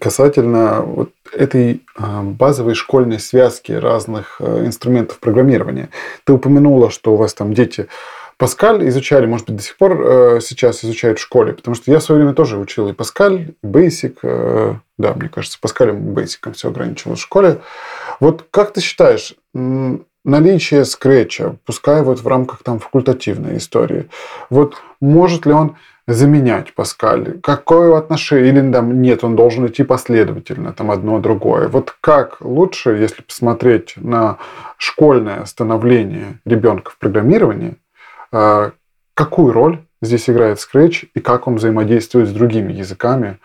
S2: касательно вот этой а, базовой школьной связки разных а, инструментов программирования. Ты упомянула, что у вас там дети Паскаль изучали, может быть, до сих пор э, сейчас изучают в школе, потому что я в свое время тоже учил и Паскаль, и Basic, э, да, мне кажется, Паскалем и Basic все ограничивалось в школе. Вот как ты считаешь, наличие скретча, пускай вот в рамках там факультативной истории, вот может ли он заменять Паскаль? Какое отношение? Или там нет, он должен идти последовательно, там одно другое. Вот как лучше, если посмотреть на школьное становление ребенка в программировании, а, какую роль здесь играет Scratch и как он взаимодействует с другими языками?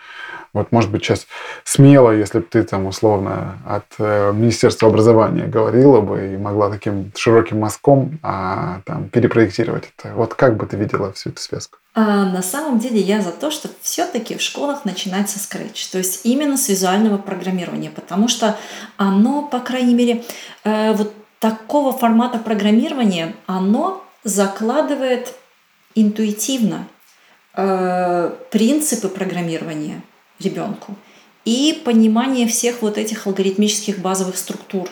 S2: Вот, может быть, сейчас смело, если бы ты там условно от э, Министерства образования говорила бы и могла таким широким мазком а, там, перепроектировать это. Вот как бы ты видела всю эту связку?
S3: А на самом деле я за то, чтобы все-таки в школах начинать со Scratch, то есть именно с визуального программирования, потому что оно, по крайней мере, э, вот такого формата программирования, оно закладывает интуитивно э, принципы программирования ребенку и понимание всех вот этих алгоритмических базовых структур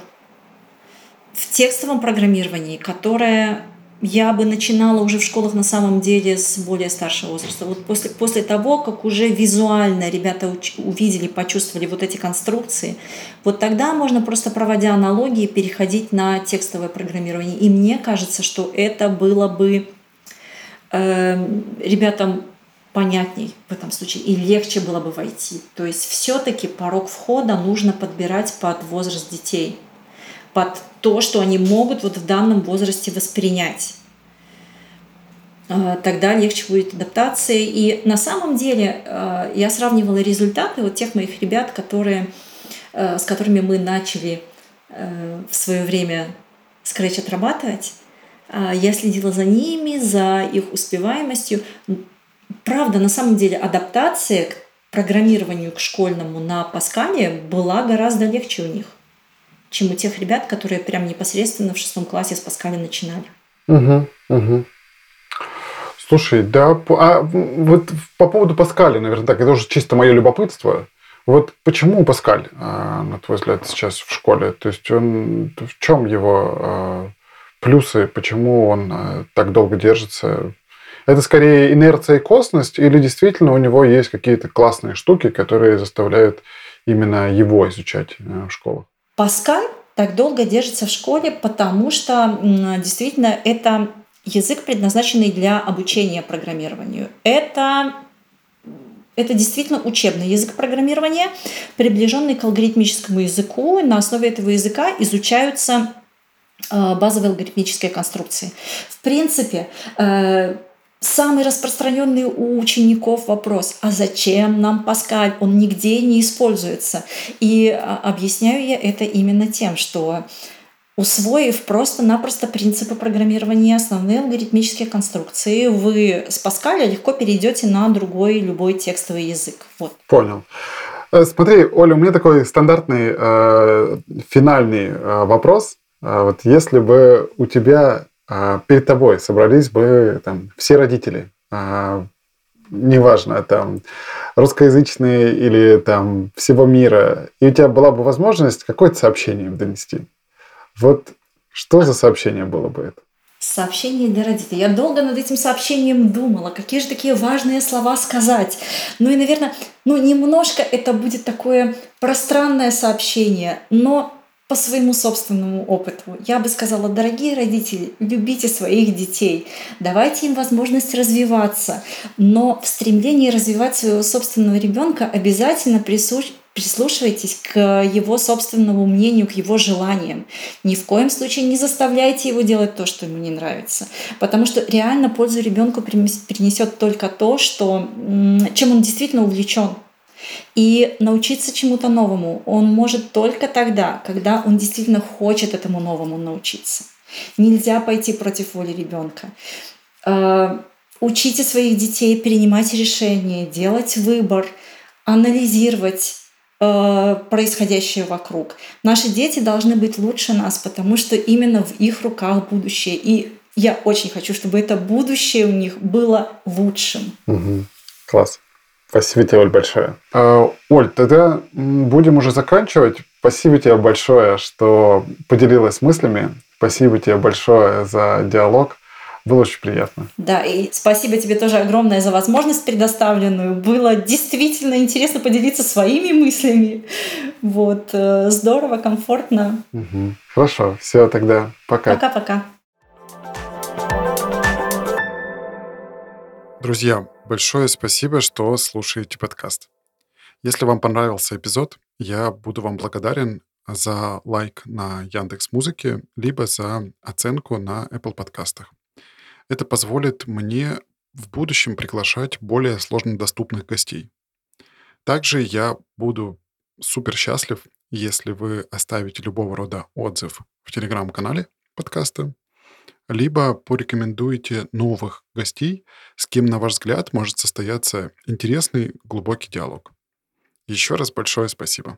S3: в текстовом программировании, которое я бы начинала уже в школах на самом деле с более старшего возраста. Вот после, после того, как уже визуально ребята уч- увидели, почувствовали вот эти конструкции, вот тогда можно просто проводя аналогии переходить на текстовое программирование. И мне кажется, что это было бы э, ребятам понятней в этом случае и легче было бы войти. То есть все-таки порог входа нужно подбирать под возраст детей, под то, что они могут вот в данном возрасте воспринять. Э, Тогда легче будет адаптация. И на самом деле э, я сравнивала результаты вот тех моих ребят, которые, э, с которыми мы начали в свое время скретч отрабатывать. А, Я следила за ними, за их успеваемостью. Правда, на самом деле адаптация к программированию к школьному на Паскале была гораздо легче у них, чем у тех ребят, которые прям непосредственно в шестом классе с Паскаля начинали.
S2: Угу, угу. Слушай, да, а вот по поводу Паскаля, наверное, так, это уже чисто мое любопытство. Вот почему Паскаль, а, на твой взгляд, сейчас в школе? То есть он в чем его а, плюсы, почему он а, так долго держится? Это скорее инерция и косность, или действительно у него есть какие-то классные штуки, которые заставляют именно его изучать э, в школах?
S3: Паскаль так долго держится в школе, потому что действительно это язык, предназначенный для обучения программированию. Это это действительно учебный язык программирования, приближенный к алгоритмическому языку. На основе этого языка изучаются э, базовые алгоритмические конструкции. В принципе, э, самый распространенный у учеников вопрос, а зачем нам Паскаль? Он нигде не используется. И а, объясняю я это именно тем, что усвоив просто-напросто принципы программирования, основные алгоритмические конструкции, вы с Паскаля легко перейдете на другой любой текстовый язык. Вот.
S2: Понял. Э, Смотри, Оля, у меня такой стандартный э, финальный э, вопрос. Э, вот если бы у тебя э, перед тобой собрались бы там все родители, э, неважно, там русскоязычные или там всего мира, и у тебя была бы возможность какое-то сообщение им донести, вот что за сообщение было бы это?
S3: Сообщение для родителей. Я долго над этим сообщением думала, какие же такие важные слова сказать. Ну и, наверное, ну немножко это будет такое пространное сообщение, но по своему собственному опыту. Я бы сказала, дорогие родители, любите своих детей, давайте им возможность развиваться, но в стремлении развивать своего собственного ребенка обязательно присущ прислушивайтесь к его собственному мнению, к его желаниям. Ни в коем случае не заставляйте его делать то, что ему не нравится. Потому что реально пользу ребенку принесет только то, что, чем он действительно увлечен. И научиться чему-то новому он может только тогда, когда он действительно хочет этому новому научиться. Нельзя пойти против воли ребенка. А, учите своих детей принимать решения, делать выбор, анализировать Э, происходящее вокруг. Наши дети должны быть лучше нас, потому что именно в их руках будущее. И я очень хочу, чтобы это будущее у них было лучшим.
S2: Угу. Класс. Спасибо тебе, Оль, большое. Э, Оль, тогда будем уже заканчивать. Спасибо тебе большое, что поделилась мыслями. Спасибо тебе большое за диалог. Было очень приятно.
S3: Да, и спасибо тебе тоже огромное за возможность предоставленную. Было действительно интересно поделиться своими мыслями. Вот, э, здорово, комфортно.
S2: Угу. Хорошо, все тогда. Пока.
S3: Пока-пока.
S2: Друзья, большое спасибо, что слушаете подкаст. Если вам понравился эпизод, я буду вам благодарен за лайк на Яндекс Музыке, либо за оценку на Apple подкастах. Это позволит мне в будущем приглашать более сложно доступных гостей. Также я буду супер счастлив, если вы оставите любого рода отзыв в телеграм-канале подкаста, либо порекомендуете новых гостей, с кем, на ваш взгляд, может состояться интересный глубокий диалог. Еще раз большое спасибо.